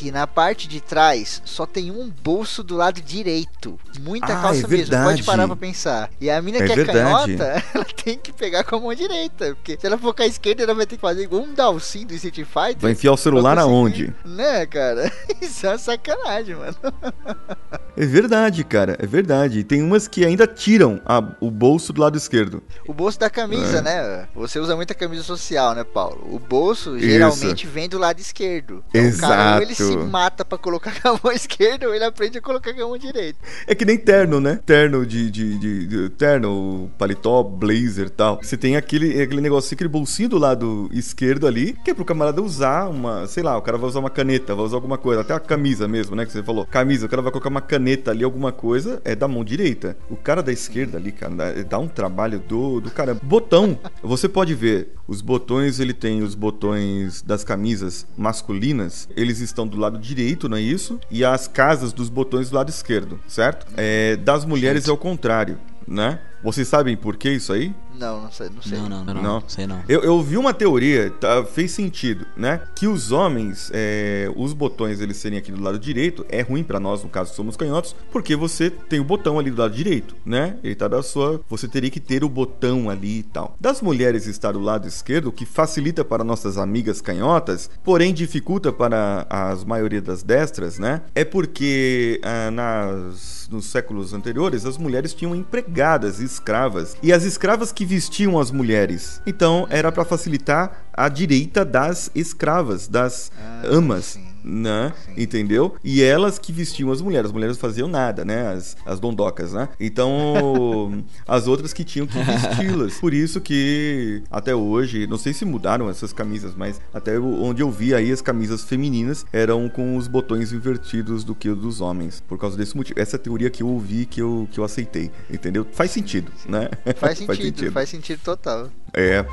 que na parte de trás só tem um bolso do lado direito. Muita Ah, calça é mesmo, pode parar pra pensar. E a mina É que é verdade. canhota, ela tem que pegar com a mão direita. Porque se ela for com a esquerda, ela vai ter que fazer igual um Dalsin do Street Fighter. vai enfiar o celular aonde? Né, cara? Isso é uma sacanagem, mano. É verdade, cara, é verdade. Tem umas que ainda tiram a- o bolso do lado esquerdo. O bolso da camisa, É. né? Você usa muita camisa social, né, Paulo? O bolso geralmente vem do lado esquerdo. Então, o cara, ou ele se Exato. mata pra colocar com a mão esquerda, ou ele aprende a colocar com a mão direita. É que nem terno, né? Terno de, de, de- de- terno, paletó, blazer e tal. Você tem aquele, aquele negocinho, aquele bolsinho do lado esquerdo ali, que é pro camarada usar uma, sei lá, o cara vai usar uma caneta, vai usar alguma coisa, até a camisa mesmo, né? Que você falou. Camisa, o cara vai colocar uma caneta ali, alguma coisa, é da mão direita. O cara da esquerda ali, cara, dá, dá um trabalho do, do caramba. Botão, você pode ver, os botões, ele tem os botões das camisas masculinas, eles estão do lado direito, não é isso? E as casas dos botões do lado esquerdo, certo? É, das mulheres é o contrário, né? Vocês sabem por que isso aí? Não, não sei, não sei. Não, não, não, Não. não. Sei não. Eu, eu vi uma teoria, tá, fez sentido, né? Que os homens, é, os botões eles serem aqui do lado direito é ruim pra nós, no caso somos canhotos, porque você tem o botão ali do lado direito, né? Ele tá da sua, você teria que ter o botão ali e tal. Das mulheres estar do lado esquerdo, o que facilita para nossas amigas canhotas, porém dificulta para as maioria das destras, né? É porque ah, nas nos séculos anteriores as mulheres tinham empregadas, escravas, e as escravas que vestiam as mulheres. Então era para facilitar a direita das escravas, das Ah, amas. sim. Né? Sim. Entendeu? E elas que vestiam as mulheres. As mulheres faziam nada, né? As, as dondocas, né? Então, as outras que tinham que vesti-las. Por isso que até hoje, não sei se mudaram essas camisas, mas até onde eu vi aí as camisas femininas eram com os botões invertidos do que os dos homens. Por causa desse motivo. Essa é teoria que eu ouvi que eu, que eu aceitei. Entendeu? Faz sentido, né? Faz sentido, faz sentido, total. É.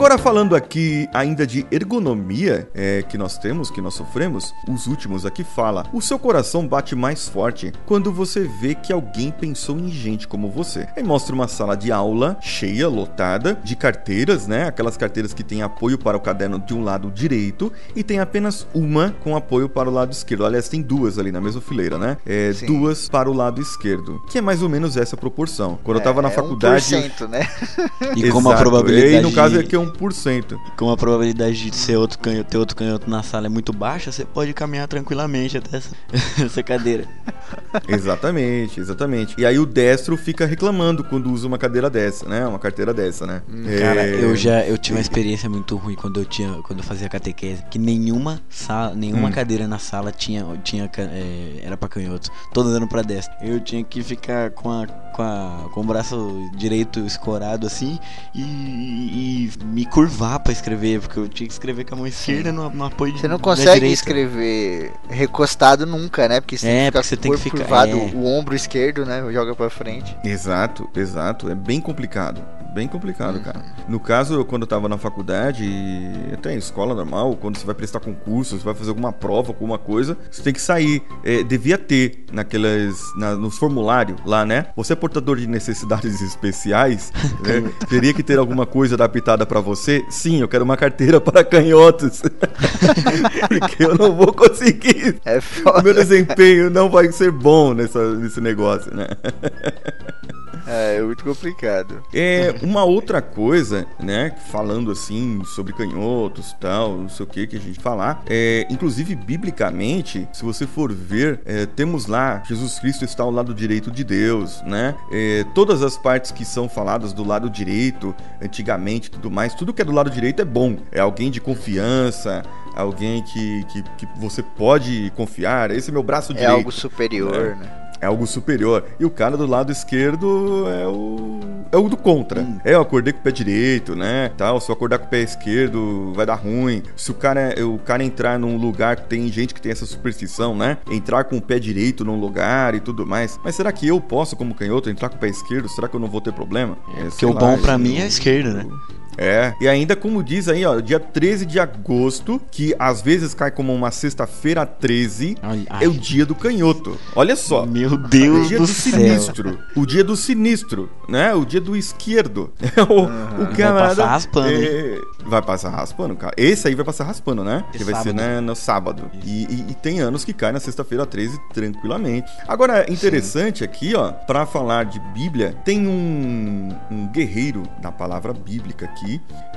Agora falando aqui ainda de ergonomia é, que nós temos, que nós sofremos, os últimos aqui fala: o seu coração bate mais forte quando você vê que alguém pensou em gente como você. Aí mostra uma sala de aula cheia, lotada, de carteiras, né? Aquelas carteiras que tem apoio para o caderno de um lado direito e tem apenas uma com apoio para o lado esquerdo. Aliás, tem duas ali na mesma fileira, né? É, duas para o lado esquerdo, que é mais ou menos essa proporção. Quando eu tava na é faculdade. 1%, né? E como a probabilidade. E no caso de- aqui é 1%. Como a probabilidade de ser outro canhoto, ter outro canhoto na sala é muito baixa, você pode caminhar tranquilamente até essa, essa cadeira. Exatamente, exatamente. E aí o destro fica reclamando quando usa uma cadeira dessa, né? Uma carteira dessa, né? Cara, É, eu já eu tive uma experiência muito ruim quando eu tinha quando eu fazia catequese, que nenhuma sala, nenhuma Hum. cadeira na sala tinha tinha é, era pra canhoto, todas dando pra destro. Eu tinha que ficar com a com, a, com o braço direito escorado assim e, e- e me curvar pra escrever, porque eu tinha que escrever com a mão esquerda no, no apoio Você não consegue escrever recostado nunca, né? Porque você É, tem que você tem que ficar- curvado, é. o ombro esquerdo, né? Joga pra frente. Exato, exato. É bem complicado. Bem complicado, Uhum. cara. No caso, eu, quando eu tava na faculdade, e até em escola normal, quando você vai prestar concurso, você vai fazer alguma prova, alguma coisa, você tem que sair. É, devia ter naquelas. na- nos formulários lá, né? Você é portador de necessidades especiais, né? Teria que ter alguma coisa adaptada pra você? Sim, eu quero uma carteira para canhotos. Porque eu não vou conseguir. É O foda. meu desempenho não vai ser bom nessa, nesse negócio, né? É, é muito complicado. É uma outra coisa, né? Falando assim sobre canhotos tal, não sei o que que a gente falar. É, inclusive, biblicamente, se você for ver, é, temos lá Jesus Cristo está ao lado direito de Deus, né? É, todas as partes que são faladas do lado direito, antigamente, tudo mais, tudo que é do lado direito é bom. É alguém de confiança, alguém que, que, que você pode confiar. Esse é meu braço É direito. algo superior, né? É algo superior. E o cara do lado esquerdo é o. É o do contra. É, eu acordei com o pé direito, né? Tal. Se eu acordar com o pé esquerdo, vai dar ruim. Se o cara, o cara entrar num lugar que tem gente que tem essa superstição, né? Entrar com o pé direito num lugar e tudo mais. Mas será que eu posso, como canhoto, entrar com o pé esquerdo? Será que eu não vou ter problema? É, Porque sei o bom pra eu- mim é a esquerda, né? É, e ainda como diz aí, ó, dia 13 de agosto, que às vezes cai como uma sexta-feira 13, Ai, é o dia do canhoto. Olha só. Meu O Deus dia do, do, sinistro. O dia do sinistro, né? O dia do esquerdo. o, o Vai camarada. passar raspando, é, Vai passar raspando, cara. Esse aí vai passar raspando, né? Que vai ser né, no sábado. E, e- e tem anos que cai na sexta-feira 13 tranquilamente. Agora, interessante aqui, ó, pra falar de Bíblia, tem um, um guerreiro na palavra bíblica aqui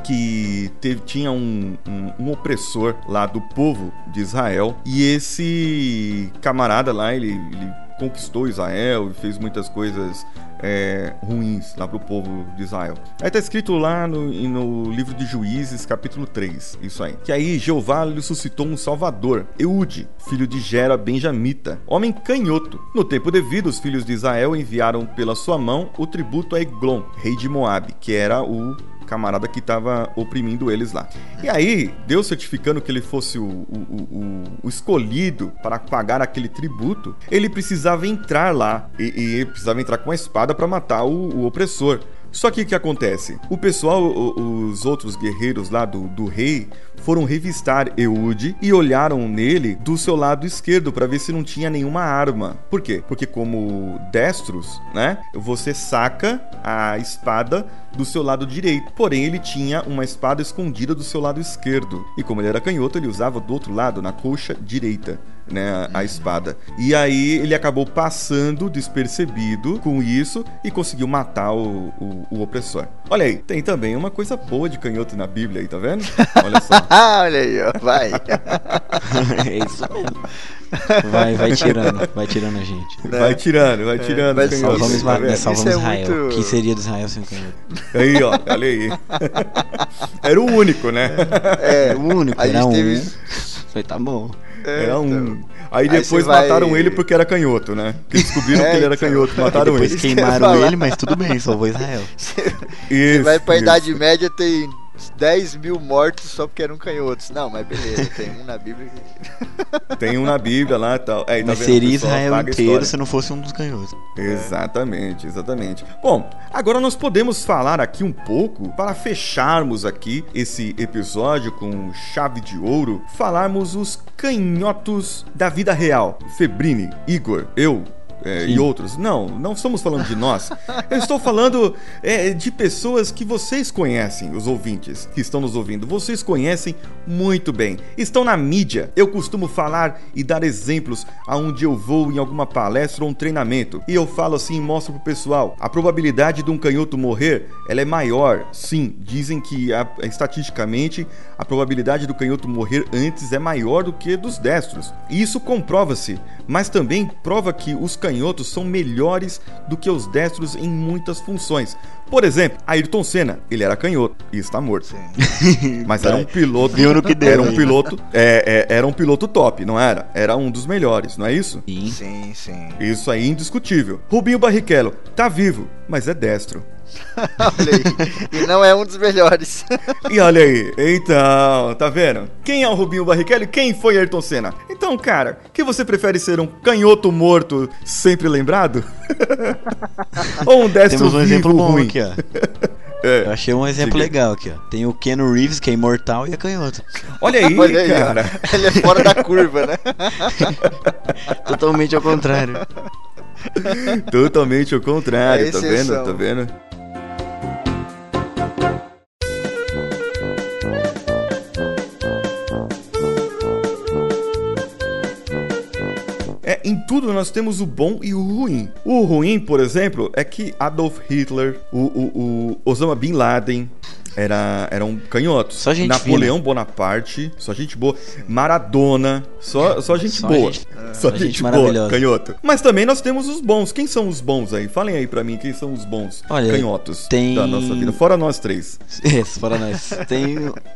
que teve, tinha um, um- um opressor lá do povo de Israel. E esse camarada lá, ele, ele conquistou Israel e fez muitas coisas é, ruins lá pro povo de Israel. Aí tá escrito lá no, no livro de Juízes, capítulo 3, isso aí. Que aí Jeová lhe suscitou um salvador, Eude, filho de Gera Benjamita, homem canhoto. No tempo devido, os filhos de Israel enviaram pela sua mão o tributo a Eglon, rei de Moabe, que era o camarada que estava oprimindo eles lá. E aí, Deus certificando que ele fosse o, o- o- o- escolhido para pagar aquele tributo, ele precisava entrar lá e, e precisava entrar com uma espada para matar o opressor. Só que o que acontece? O pessoal, os outros guerreiros lá do, do rei, foram revistar Eude e olharam nele do seu lado esquerdo para ver se não tinha nenhuma arma. Por quê? Porque como destros, né, você saca a espada do seu lado direito. Porém, ele tinha uma espada escondida do seu lado esquerdo. E como ele era canhoto, ele usava do outro lado, na coxa direita. Né, a, espada. E aí ele acabou passando despercebido com isso e conseguiu matar o, o- o opressor. Olha aí, tem também uma coisa boa de canhoto na Bíblia aí, tá vendo? Olha só. Ah, olha aí, ó. Vai. é isso mesmo. Vai, vai tirando, vai tirando a gente. Vai tirando, vai tirando. mas o isso- canhoto, Salvamos, isso- tá nós salvamos Isso é Israel. muito- que seria de Israel sem canhoto? Aí, ó, olha aí. Era o único, né? É, o único, a era gente um. teve- Foi, tá bom. É, Era então. um. Aí Aí depois você vai- mataram ele porque era canhoto, né? Porque descobriram É, que ele era então. canhoto, Aí mataram depois ele. ia queimaram ele, mas tudo bem, salvou Israel. Você vai pra isso. Idade Média, tem 10 mil mortos só porque eram canhotos. Não, mas beleza, tem um na Bíblia. Tem um na Bíblia lá e tal. É, e tá Mas vendo? seria Israel inteiro se não fosse um dos canhotos. Exatamente, exatamente. Bom, agora nós podemos falar aqui um pouco, para fecharmos aqui esse episódio com chave de ouro, falarmos os canhotos da vida real. Febrini, Igor, eu. É, e outros. Não, não estamos falando de nós. Eu estou falando é, de pessoas que vocês conhecem, os ouvintes que estão nos ouvindo. Vocês conhecem muito bem. Estão na mídia. Eu costumo falar e dar exemplos aonde eu vou em alguma palestra ou um treinamento. E eu falo assim e mostro pro pessoal. A probabilidade de um canhoto morrer, ela é maior. Sim, dizem que a- estatisticamente a probabilidade do canhoto morrer antes é maior do que dos destros. E isso comprova-se, mas também prova que os canhotos são melhores do que os destros em muitas funções. Por exemplo, Ayrton Senna, ele era canhoto e está morto. Mas era um piloto. Viu no que deu Era um piloto. É, é, era um piloto top, não era? Era um dos melhores, não é isso? Sim. Sim, sim. Isso aí indiscutível. Rubinho Barrichello tá vivo, mas é destro. Olha aí. E não é um dos melhores. E olha aí, então, tá vendo? Quem é o Rubinho Barrichello e quem foi Ayrton Senna? Então, cara, que você prefere ser um canhoto morto sempre lembrado? Ou um destro Temos um vivo exemplo bom ruim? aqui, ó. É. Eu achei um exemplo Diga. legal aqui, ó. Tem o Keanu Reeves, que é imortal, e é canhoto. Olha aí, Olha aí, ó. cara. Ele é fora da curva, né? Totalmente ao contrário. Totalmente o contrário, É tá vendo? Tá vendo? É, em tudo nós temos o bom e o ruim. O ruim, por exemplo, é que Adolf Hitler, o, o, o Osama Bin Laden era, eram canhotos. Só gente Napoleão Bonaparte, só gente boa. Maradona, só, só gente Só boa. gente- só, só gente, gente boa, canhoto. Mas também nós temos os bons. Quem são os bons aí? Falem aí pra mim quem são os bons Olha, canhotos tem- da nossa vida. Fora nós três. Esse, para nós. Tem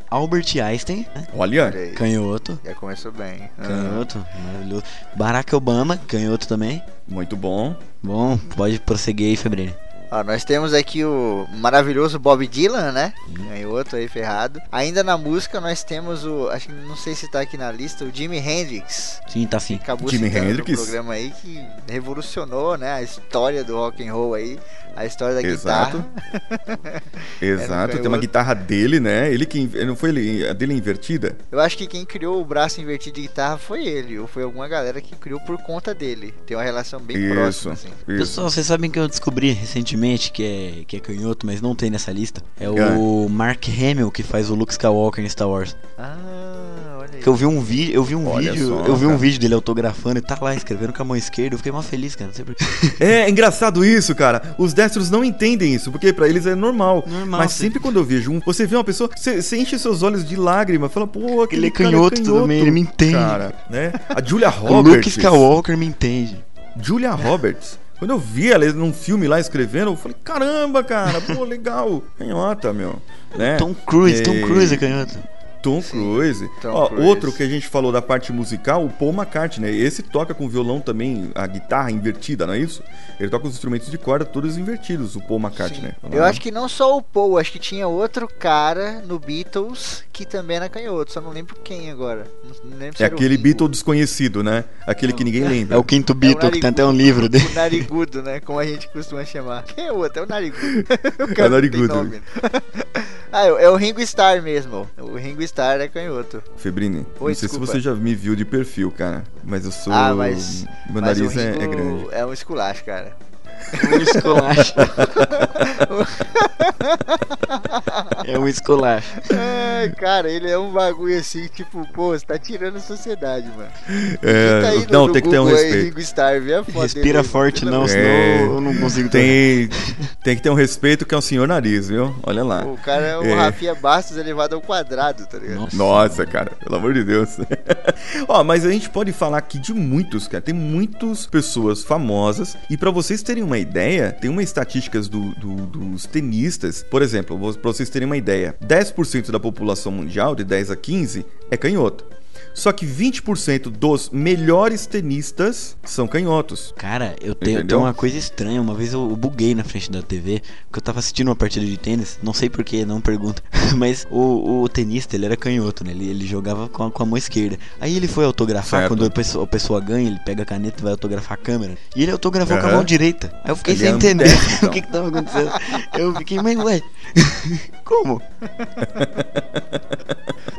Albert Einstein, né? Olha, canhoto. Já começou bem. Ah. Canhoto, maravilhoso. Barack Obama, canhoto também. muito bom. Bom, pode prosseguir aí, Febrini. Ó, nós temos aqui o maravilhoso Bob Dylan, né? Ganhoto aí, ferrado. Ainda na música nós temos o. Acho que não sei se tá aqui na lista, o Jimi Hendrix. Sim, tá sim. Acabou Jimi Hendrix. no programa aí que revolucionou, né? A história do rock and roll aí. A história da Exato. guitarra. Exato, tem uma guitarra dele, né? Ele que não foi ele, a dele invertida? Eu acho que quem criou o braço invertido de guitarra foi ele, ou foi alguma galera que criou por conta dele. Tem uma relação bem Isso. próxima, assim. Isso. Pessoal, vocês sabem que eu descobri recentemente que é, que é canhoto, mas não tem nessa lista? É o Mark Hamill que faz o Luke Skywalker em Star Wars. Ah, olha aí. Que eu vi um vídeo, eu vi um Olha vídeo, só, eu vi um cara. vídeo dele autografando e tá lá escrevendo com a mão esquerda. Eu fiquei mó feliz, cara, não sei porquê. É engraçado isso, cara. Os destros não entendem isso, porque pra eles é normal. Normal, Mas sim. sempre quando eu vejo um, você vê uma pessoa, você, você enche seus olhos de lágrima, fala, pô, aquele Ele é cara canhoto também, ele me entende. Cara, né? A Julia O Roberts. Luke Skywalker me entende. Julia Roberts. Quando eu vi ela num filme lá escrevendo, eu falei, caramba, cara, pô, legal. Canhota, meu. Né? Tom Cruise, Tom E- Cruise é canhoto. Tom Sim, Cruise. Tom Ó, Cruise. Outro que a gente falou da parte musical, o Paul McCartney. Esse toca com violão também, a guitarra invertida, não é isso? Ele toca os instrumentos de corda todos invertidos, o Paul McCartney. Eu acho que não só o Paul, acho que tinha outro cara no Beatles que também era canhoto, só não lembro quem agora. Não lembro É aquele. Beatle desconhecido, né? Aquele que ninguém lembra. É o quinto É o Beatle, que tem até um livro dele. O narigudo, né? Como a gente costuma chamar. Quem é o outro? É o narigudo. o É o não narigudo. ah, é o- é o Ringo Starr mesmo. O Ringo Starr é canhoto. Febrini, Oi, não sei desculpa. se você já me viu de perfil, cara. Mas eu sou. Ah, mas. Meu mas nariz o é, é grande. É um esculacho, cara. Um esculacho. é um esculacho. Ai, cara, ele é um bagulho assim, tipo, pô, você tá tirando a sociedade, mano. É, aí no- não, no tem que ter um aí, respeito. Ringo Starr, vê a foto Respira dele aí, forte não, de senão É. eu não consigo ter. Tem, tem que ter um respeito que é o senhor nariz, viu? Olha lá. O cara é um É. Rafinha Bastos elevado ao quadrado, tá ligado? Nossa. Nossa, cara, pelo amor de Deus. Ó, mas a gente pode falar aqui de muitos, cara. Tem muitas pessoas famosas. E pra vocês terem uma ideia, tem uma estatísticas do- do- dos tenistas. Por exemplo, pra vocês terem uma ideia: 10% da população mundial, de 10 a 15, é canhoto. Só que 20% dos melhores tenistas são canhotos. Cara, eu tenho, tenho uma coisa estranha. Uma vez eu, buguei na frente da TV, porque eu tava assistindo uma partida de tênis. Não sei porquê, não pergunta. Mas o, o tenista, ele era canhoto, né? Ele, ele jogava com a, com a mão esquerda. Aí ele foi autografar, Certo. quando a pessoa, a pessoa ganha, ele pega a caneta e vai autografar a câmera. E ele autografou com a mão direita. Aí eu fiquei Ele sem é entender então. o que que tava acontecendo. Eu fiquei, mas ué, como?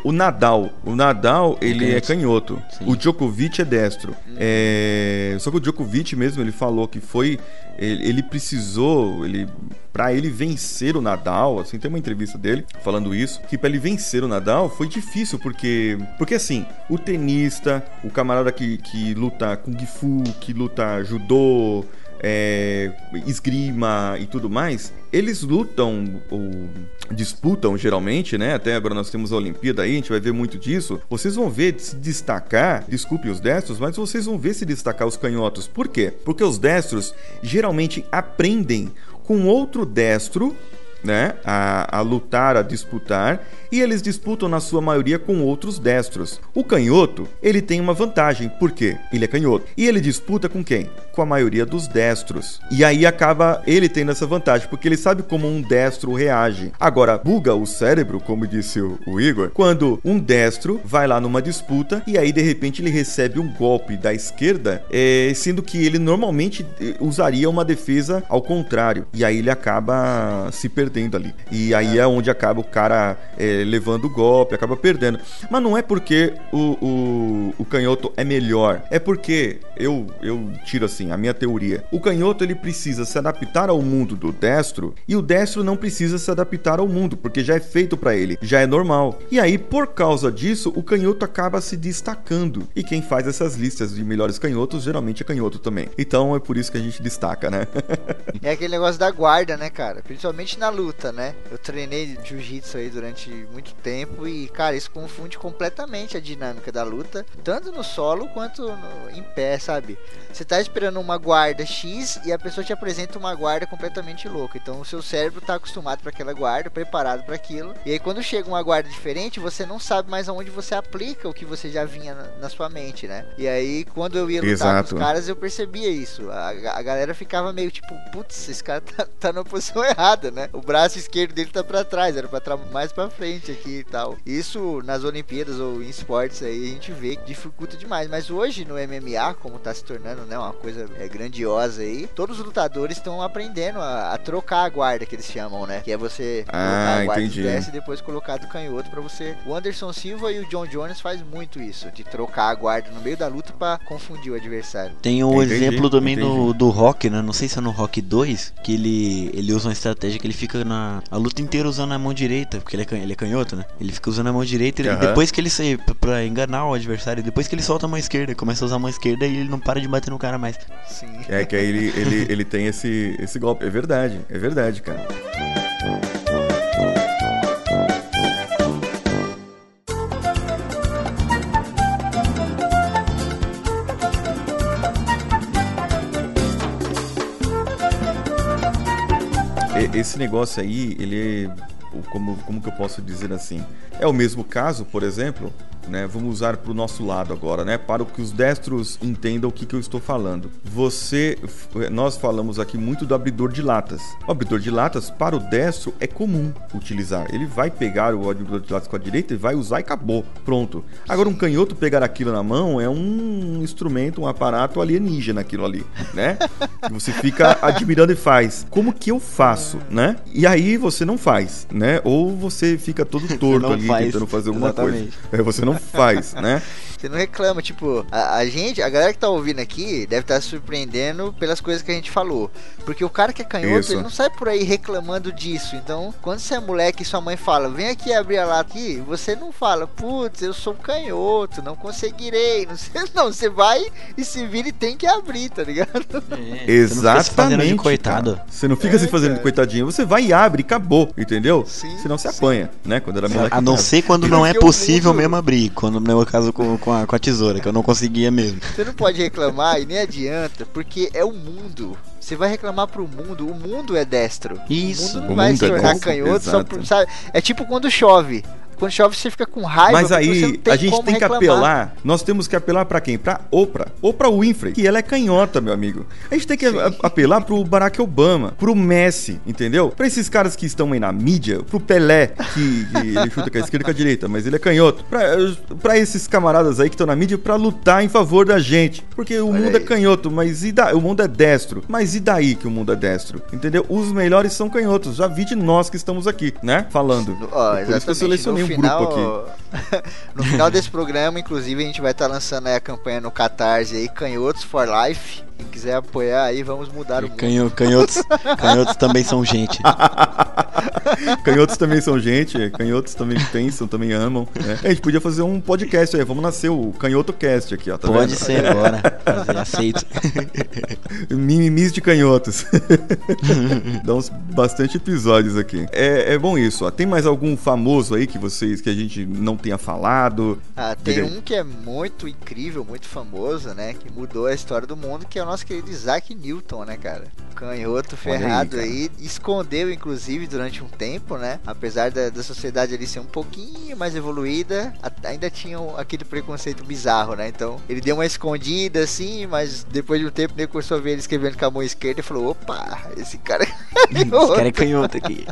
O Nadal, o Nadal, ele é canhoto. canhoto. Sim. O Djokovic é destro. É, Só que o Djokovic mesmo, ele falou que foi ele, ele precisou, ele para ele vencer o Nadal, assim, tem uma entrevista dele falando isso, que para ele vencer o Nadal foi difícil porque porque assim, o tenista, o camarada que, que luta kung fu, que luta judô, é, esgrima e tudo mais, eles lutam ou disputam geralmente, né? Até agora nós temos a Olimpíada aí, a gente vai ver muito disso. Vocês vão ver se destacar, desculpe os destros, mas vocês vão ver se destacar os canhotos. Por quê? Porque os destros geralmente aprendem com outro destro né, a, a lutar, a disputar, e eles disputam na sua maioria com outros destros. O canhoto, ele tem uma vantagem, por quê? Ele é canhoto. E ele disputa com quem? Com a maioria dos destros. E aí acaba ele tendo essa vantagem, porque ele sabe como um destro reage. Agora, buga o cérebro, como disse o, Igor, quando um destro vai lá numa disputa e aí de repente ele recebe um golpe da esquerda, é, sendo que ele normalmente eh, usaria uma defesa ao contrário. E aí ele acaba se perdendo ali. E aí é, onde acaba o cara é, levando o golpe, acaba perdendo. Mas não é porque o, o, o canhoto é melhor, é porque eu, eu tiro assim a minha teoria. O canhoto ele precisa se adaptar ao mundo do destro e o destro não precisa se adaptar ao mundo, porque já é feito pra ele, já é normal. E aí, por causa disso, o canhoto acaba se destacando. E quem faz essas listas de melhores canhotos geralmente é canhoto também. Então é por isso que a gente destaca, né? É aquele negócio da guarda, né, cara? Principalmente na luta, né? Eu treinei jiu-jitsu aí durante muito tempo e, cara, isso confunde completamente a dinâmica da luta, tanto no solo quanto no- em pé, sabe? Você tá esperando uma guarda X e a pessoa te apresenta uma guarda completamente louca. Então o seu cérebro tá acostumado para aquela guarda, preparado para aquilo. E aí quando chega uma guarda diferente, você não sabe mais aonde você aplica o que você já vinha na, na sua mente, né? E aí quando eu ia lutar Exato. com os caras, eu percebia isso. A, a galera ficava meio tipo, putz, esse cara tá, tá na posição errada, né? O braço esquerdo dele tá pra trás, era pra mais pra frente aqui e tal. Isso nas Olimpíadas ou em esportes aí a gente vê que dificulta demais. Mas hoje no MMA, como tá se tornando né, uma coisa é, grandiosa aí, todos os lutadores estão aprendendo a, a trocar a guarda que eles chamam, né? Que é você Ah, colocar a guarda entendi. desce e depois colocar do canhoto pra você. O Anderson Silva e o John Jones faz muito isso, de trocar a guarda no meio da luta pra confundir o adversário. Tem o Entendi, exemplo também do, entendi. do Rock, né? Não sei se é no Rock 2, que ele, ele usa uma estratégia que ele fica na a luta inteira usando a mão direita, porque ele é, ele é canhoto, né? Ele fica usando a mão direita e Aham. depois que ele sai pra, enganar o adversário, depois que ele solta a mão esquerda, começa a usar a mão esquerda e ele não para de bater no cara mais. Sim. É que aí ele, ele, ele tem esse, esse golpe. É verdade, é verdade, cara. Esse negócio aí, ele é. Como, como que eu posso dizer assim? É o mesmo caso, por exemplo, né? Vamos usar para o nosso lado agora, né? Para que os destros entendam o que, que eu estou falando. Você, nós falamos aqui muito do abridor de latas. O abridor de latas para o destro é comum utilizar. Ele vai pegar o abridor de latas com a direita e vai usar e acabou, pronto. Agora um canhoto pegar aquilo na mão é um instrumento, um aparato alienígena aquilo ali, né? Você fica admirando e faz. Como que eu faço, né? E aí você não faz, né? Ou você fica todo torto ali faz, tentando fazer alguma exatamente. coisa. É, você não faz, né? Você não reclama, tipo, a, a gente, a galera que tá ouvindo aqui deve estar se surpreendendo pelas coisas que a gente falou. Porque o cara que é canhoto, Isso. ele não sai por aí reclamando disso. Então, quando você é moleque e sua mãe fala, vem aqui abrir a lata aqui, você não fala, putz, eu sou um canhoto, não conseguirei. Não, sei, não, você vai e se vira e tem que abrir, tá ligado? Exatamente. de coitado. cara. Você não fica É, se fazendo de cara. coitadinho, você vai e abre e acabou, entendeu? Sim, Senão você sim. apanha, né? Quando era moleque. A não eu ser quando não é possível mesmo abrir, quando no meu caso com, com, a, com a tesoura, que eu não conseguia mesmo. Você não pode reclamar e nem adianta, porque é o mundo. Você vai reclamar pro mundo, o mundo é destro. Isso. O mundo não O vai mundo se é tornar destro, canhoto por, sabe? É tipo quando chove. Quando chove, você fica com raiva. Mas aí a gente tem que reclamar. apelar. Nós temos que apelar pra quem? Pra Oprah. Oprah Winfrey, que ela é canhota, meu amigo. A gente tem que a- apelar pro Barack Obama, pro Messi, entendeu? Pra esses caras que estão aí na mídia, pro Pelé, que, que ele chuta com a esquerda e com a direita, mas ele é canhoto. Pra, pra esses camaradas aí que estão na mídia pra lutar em favor da gente. Porque o Olha mundo é aí. canhoto, mas e da, o mundo é destro. Mas e daí que o mundo é destro? Entendeu? Os melhores são canhotos. Já vi de nós que estamos aqui, né? Falando. É por isso que eu selecionei um final, grupo aqui. no final desse programa, inclusive, a gente vai estar lançando aí a campanha no Catarse aí, Canhotos for Life. Quem quiser apoiar aí, vamos mudar o mundo. Canho- canhotos, canhotos também são gente. Canhotos também são gente, canhotos também pensam, também amam. né? A gente podia fazer um podcast aí, vamos nascer o Canhoto Cast aqui, ó. Tá Pode vendo? ser, bora. Fazer, aceito. Mimimis de canhotos. Dá uns bastante episódios aqui. É, é bom isso, ó. Tem mais algum famoso aí que vocês, que a gente não tenha falado? Ah, tem um que é muito incrível, muito famoso, né? Que mudou a história do mundo, que é o nosso querido Isaac Newton, né, cara? Canhoto Olha aí, ferrado cara. aí, escondeu, inclusive, durante um tempo, né? Apesar da, da sociedade ali ser um pouquinho mais evoluída, a- ainda tinha um- aquele preconceito bizarro, né? Então, ele deu uma escondida assim, mas depois de um tempo, ele começou a ver ele escrevendo com a mão esquerda e falou: opa, esse cara é Esse canhoto. cara é canhoto aqui.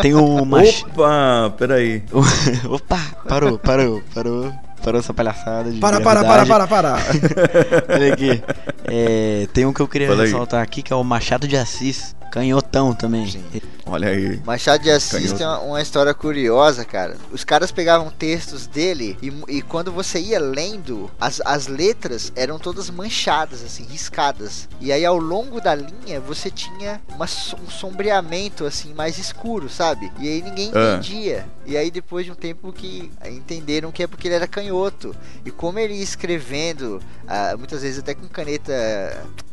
Tem mach... Opa, peraí. Opa, parou, parou, parou. Parou essa palhaçada de Para, para, para, para, para. Olha aqui. É, tem um que eu queria Fala aí. ressaltar aqui, que é o Machado de Assis. Canhotão também. Sim. Olha aí. Machado de Assis Canhoto. tem uma, uma história curiosa, cara. Os caras pegavam textos dele e, e quando você ia lendo, as, as letras eram todas manchadas, assim, riscadas. E aí ao longo da linha você tinha uma um sombreamento, assim, mais escuro, sabe? E aí ninguém Ah. entendia. E aí depois de um tempo que entenderam que é porque ele era canhoto. E como ele ia escrevendo, ah, muitas vezes até com caneta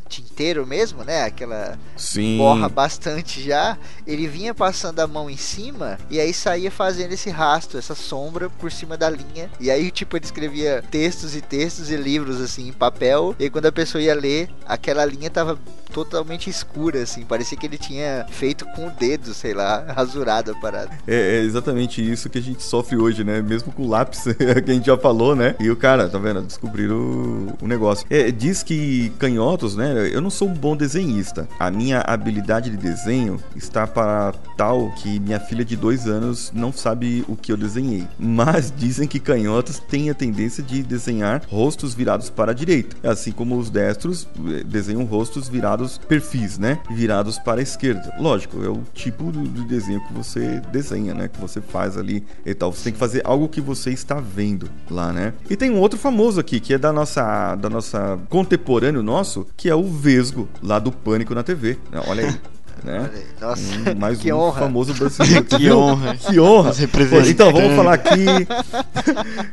tinteiro mesmo, né? Aquela Sim. borra bastante já, ele vinha passando a mão em cima e aí saía fazendo esse rastro, essa sombra por cima da linha. E aí, tipo, ele escrevia textos e textos e livros assim em papel. E aí, quando a pessoa ia ler, aquela linha tava totalmente escura, assim. Parecia que ele tinha feito com o dedo, sei lá, rasurado a parada. É, é exatamente isso que a gente sofre hoje, né? Mesmo com o lápis, que a gente já falou, né? E o cara, tá vendo? Descobriram o, o negócio. É, diz que canhotos, né? Eu não sou um bom desenhista. A minha habilidade de desenho está para tal que minha filha de dois anos não sabe o que eu desenhei. Mas dizem que canhotos têm a tendência de desenhar rostos virados para a direita. Assim como os destros eh, desenham rostos virados, perfis, né? Virados para a esquerda. Lógico, é o tipo de desenho que você desenha, né? Que você faz ali e tal. Você tem que fazer algo que você está vendo lá, né? E tem um outro famoso aqui, que é da nossa, da nossa contemporâneo nosso, que é o Vesgo, lá do Pânico na TV. Olha aí. Né? Nossa, Um- mais que um honra. famoso brasileiro. Que honra. Que honra. Representantes. Então, vamos falar aqui.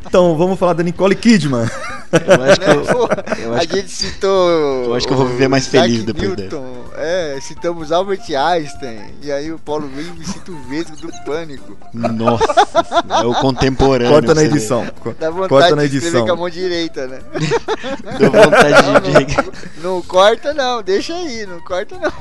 então, vamos falar da Nicole Kidman. Eu acho que eu, Pô, eu a acho que- gente citou. eu acho que eu vou viver mais Isaac feliz depois Newton, É, citamos Albert Einstein. E aí o Paulo me cita o Vesgo do Pânico. Nossa, é o contemporâneo. Corta na edição. Dá vontade Corta na de escrever edição. com a mão direita, né? Deu vontade Não, de. não, não corta não, deixa aí, não corta não.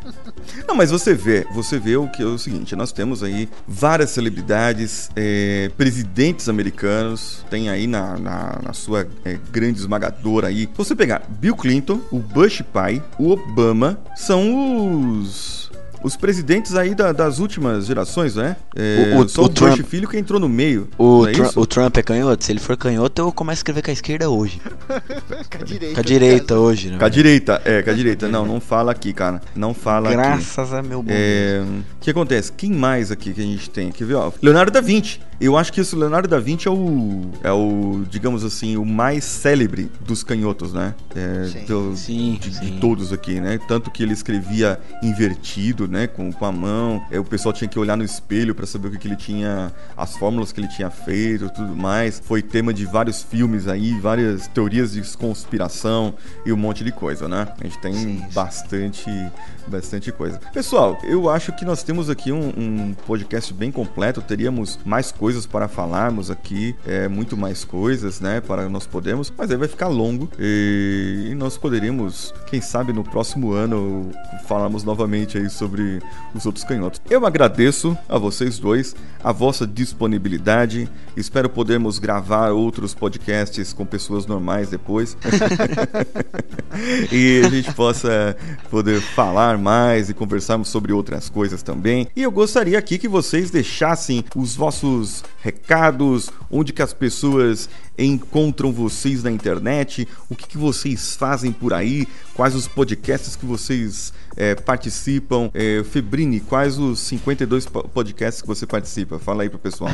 Não, mas você vê, você vê o que é o seguinte: nós temos aí várias celebridades, é, presidentes americanos, tem aí na, na, na sua é, grande esmagadora aí. Se você pegar Bill Clinton, o Bush pai, o Obama, são os. Os presidentes aí da- das últimas gerações, né? É, O- o- só o o, Bush Trump- filho que entrou no meio. O, é Tru- isso? o Trump é canhoto? Se ele for canhoto, eu começo a escrever com a esquerda hoje. Com a direita. Com a direita hoje, né? Com a direita, é, com a direita. Não, não fala aqui, cara. Não fala aqui. Graças a meu bom. É, o que acontece? Quem mais aqui que a gente tem? Quer ver? Ó, Leonardo da Vinci. Eu acho que esse Leonardo da Vinci é o, é o, digamos assim, o mais célebre dos canhotos, né? É, Sim. do- Sim, de, de sim. todos aqui, né? Tanto que ele escrevia invertido, né? Com, com a mão. É, o pessoal tinha que olhar no espelho para saber o que, que ele tinha, as fórmulas que ele tinha feito, tudo mais. Foi tema de vários filmes aí, várias teorias de conspiração e um monte de coisa, né? A gente tem Sim, sim. bastante, bastante coisa. Pessoal, eu acho que nós temos aqui um, um podcast bem completo. Teríamos mais coisas para falarmos aqui, é, muito mais coisas, né? Para nós podermos, mas aí vai ficar longo e, e nós poderíamos, quem sabe no próximo ano, falarmos novamente aí sobre os outros canhotos. Eu agradeço a vocês dois a vossa disponibilidade. Espero podermos gravar outros podcasts com pessoas normais depois. e a gente possa poder falar mais e conversarmos sobre outras coisas também. E eu gostaria aqui que vocês deixassem os vossos recados, onde que as pessoas encontram vocês na internet, o que, que vocês fazem por aí, quais os podcasts que vocês é, participam. É, Febrini, quais os 52 podcasts que você participa? Fala aí pro pessoal.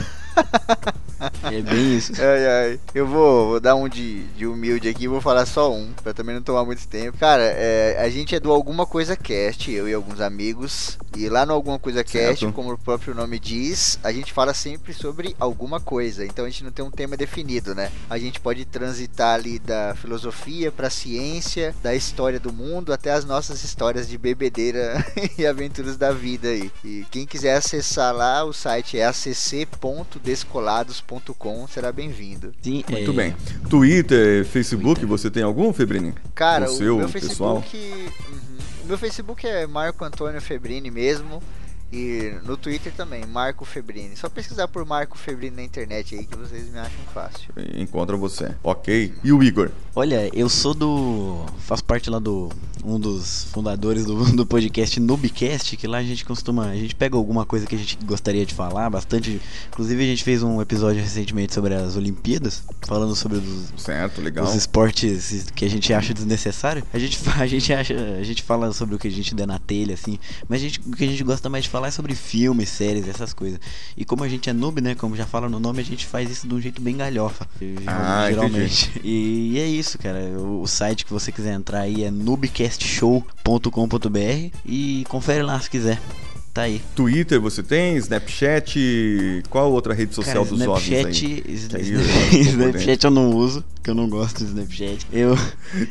é bem isso. Ai, ai. Eu vou, vou dar um de, de humilde aqui, vou falar só um, pra também não tomar muito tempo. Cara, é, a gente é do Alguma Coisa Cast, eu e alguns amigos. E lá no Alguma Coisa Cast, certo. como o próprio nome diz, a gente fala sempre sobre alguma coisa. Então a gente não tem um tema definido, né? A gente pode transitar ali da filosofia pra ciência, da história do mundo, até as nossas histórias de bebedeira e aventuras da vida aí. E quem quiser acessar lá, o site é acc.descolados.com, será bem-vindo. Sim, muito é... bem. Twitter, Facebook, Twitter. você tem algum, Febrini? Cara, o, seu, meu pessoal? Facebook, uhum. meu Facebook é Marco Antônio Febrini mesmo. E no Twitter também, Marco Febrini. Só pesquisar por Marco Febrini na internet aí que vocês me acham fácil. Encontra você. Ok. E o Igor? Olha, eu sou do. faço parte lá do. um dos fundadores do, do podcast Noobcast, que lá a gente costuma. A gente pega alguma coisa que a gente gostaria de falar, bastante. Inclusive a gente fez um episódio recentemente sobre as Olimpíadas, falando sobre os. Certo, legal. Os esportes que a gente acha desnecessário. A gente, a gente acha. A gente fala sobre o que a gente der na telha, assim. Mas a gente, o que a gente gosta mais de falar falar sobre filmes, séries, essas coisas. E como a gente é noob, né? Como já fala no nome, a gente faz isso de um jeito bem galhofa. Ah, geralmente. E, e, é isso, cara. O, o, site que você quiser entrar aí é noobcastshow.com.br e confere lá se quiser. Tá aí. Twitter você tem? Snapchat? Qual outra rede social Cara, dos Snapchat, aí? Snapchat eu não uso, porque eu não gosto de Snapchat. Eu.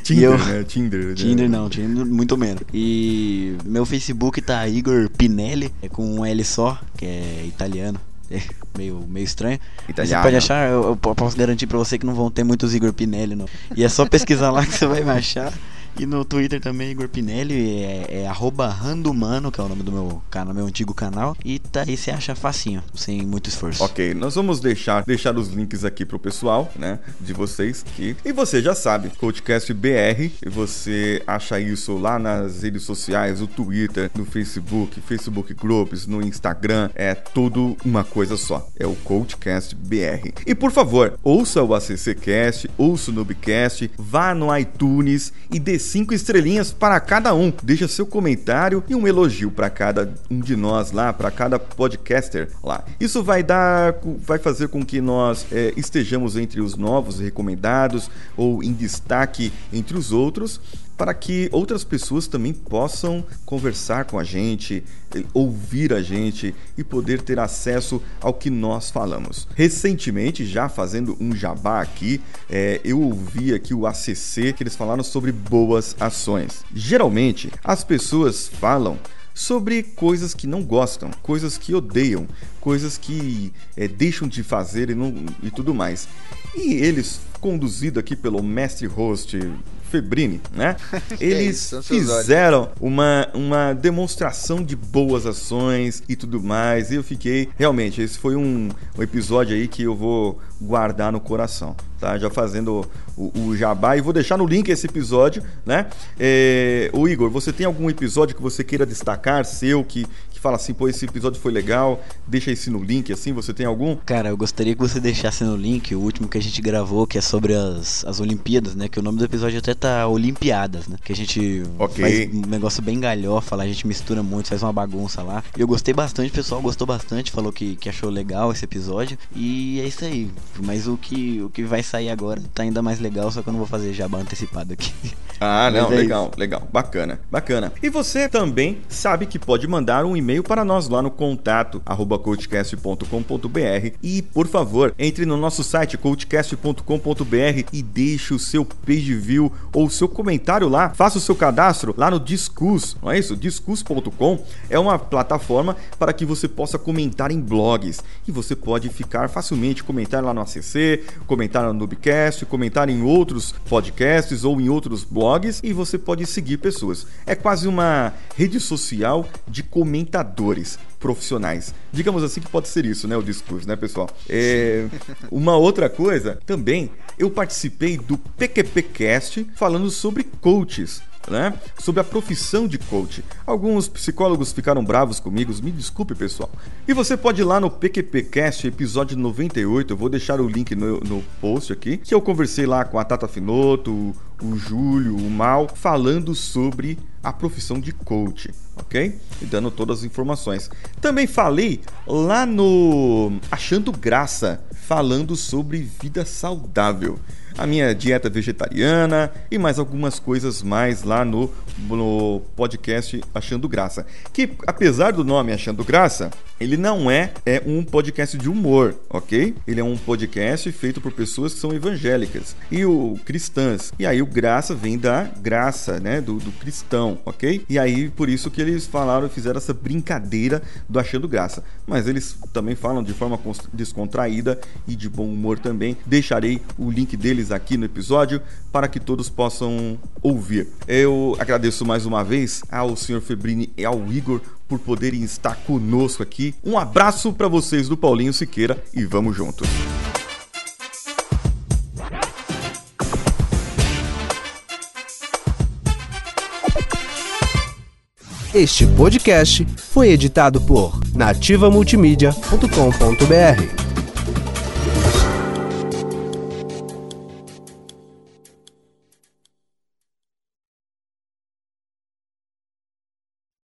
Tinder, eu, né? Tinder. Tinder não, Tinder muito menos. E meu Facebook tá Igor Pinelli, é com um L só, que é italiano. É meio, meio estranho. Italiano. Você pode achar, eu, eu, posso garantir pra você que não vão ter muitos Igor Pinelli. Não. E é só pesquisar lá que você vai me achar. E no Twitter também, Igor Pinelli, é, é randumano, que é o nome do meu canal, meu antigo canal. E tá aí você acha facinho, sem muito esforço. Ok, nós vamos deixar, deixar os links aqui pro pessoal, né? De vocês que. E você já sabe, Podcast BR, você acha isso lá nas redes sociais, o Twitter, no Facebook, Facebook Groups, no Instagram, é tudo uma coisa só. É o Coachcast BR. E por favor, ouça o ACCcast, ouça o Noobcast, vá no iTunes e decida cinco estrelinhas para cada um. Deixa seu comentário e um elogio para cada um de nós lá, para cada podcaster lá. Isso vai dar, vai fazer com que nós é, estejamos entre os novos recomendados ou em destaque entre os outros para que outras pessoas também possam conversar com a gente, eh, ouvir a gente e poder ter acesso ao que nós falamos. Recentemente, já fazendo um jabá aqui, é, eu ouvi aqui o ACC que eles falaram sobre boas ações. Geralmente, as pessoas falam sobre coisas que não gostam, coisas que odeiam, coisas que é, deixam de fazer e, não, e tudo mais. E eles, conduzido aqui pelo mestre host Febrini, né? Eles é fizeram uma, uma demonstração de boas ações e tudo mais. E eu fiquei. Realmente, esse foi um, um episódio aí que eu vou guardar no coração, tá? Já fazendo o, o jabá e vou deixar no link esse episódio, né? É, o Igor, você tem algum episódio que você queira destacar, seu, que, que fala assim, pô, esse episódio foi legal, deixa esse no link, assim, você tem algum? Cara, eu gostaria que você deixasse no link o último que a gente gravou, que é sobre as, as Olimpíadas, né? Que o nome do episódio até tá Olimpiadas, né? Que a gente okay. faz um negócio bem galhofa lá, a gente mistura muito, faz uma bagunça lá. E eu gostei bastante, o pessoal gostou bastante, falou que, que achou legal esse episódio. E é isso aí. Mas o que, o que vai sair agora tá ainda mais legal, só que eu não vou fazer jabá antecipado aqui. Ah, não, é legal, isso. legal. Bacana, bacana. E você também sabe que pode mandar um e-mail e-mail para nós lá no contato coachcast.com.br e, por favor, entre no nosso site coachcast.com.br e deixe o seu page view ou seu comentário lá, faça o seu cadastro lá no Discus, não é isso? Discus.com é uma plataforma para que você possa comentar em blogs e você pode ficar facilmente comentar lá no ACC, comentar no Noobcast, comentar em outros podcasts ou em outros blogs e você pode seguir pessoas. É quase uma rede social de comentadores profissionais. Digamos assim que pode ser isso, né? O discurso, né, pessoal? É... Uma outra coisa, também, eu participei do PQPcast falando sobre coaches né? Sobre a profissão de coach. Alguns psicólogos ficaram bravos comigo, me desculpe, pessoal. E você pode ir lá no PQPcast, episódio 98, eu vou deixar o link no, no post aqui, que eu conversei lá com a Tata Finoto, o, o Júlio, o Mal, falando sobre a profissão de coach, ok? E dando todas as informações. Também falei lá no Achando Graça, falando sobre vida saudável a minha dieta vegetariana e mais algumas coisas mais lá no, no podcast Achando Graça. Que apesar do nome Achando Graça, ele não é, é um podcast de humor, ok? Ele é um podcast feito por pessoas que são evangélicas e o cristãs. E aí o graça vem da graça, né? Do, do cristão, ok? E aí por isso que eles falaram, fizeram essa brincadeira do achando graça. Mas eles também falam de forma descontraída e de bom humor também. Deixarei o link deles aqui no episódio para que todos possam ouvir. Eu agradeço mais uma vez ao Sr. Febrini e ao Igor por poderem estar conosco aqui. Um abraço para vocês do Paulinho Siqueira e vamos juntos. Este podcast foi editado por nativamultimídia.com.br.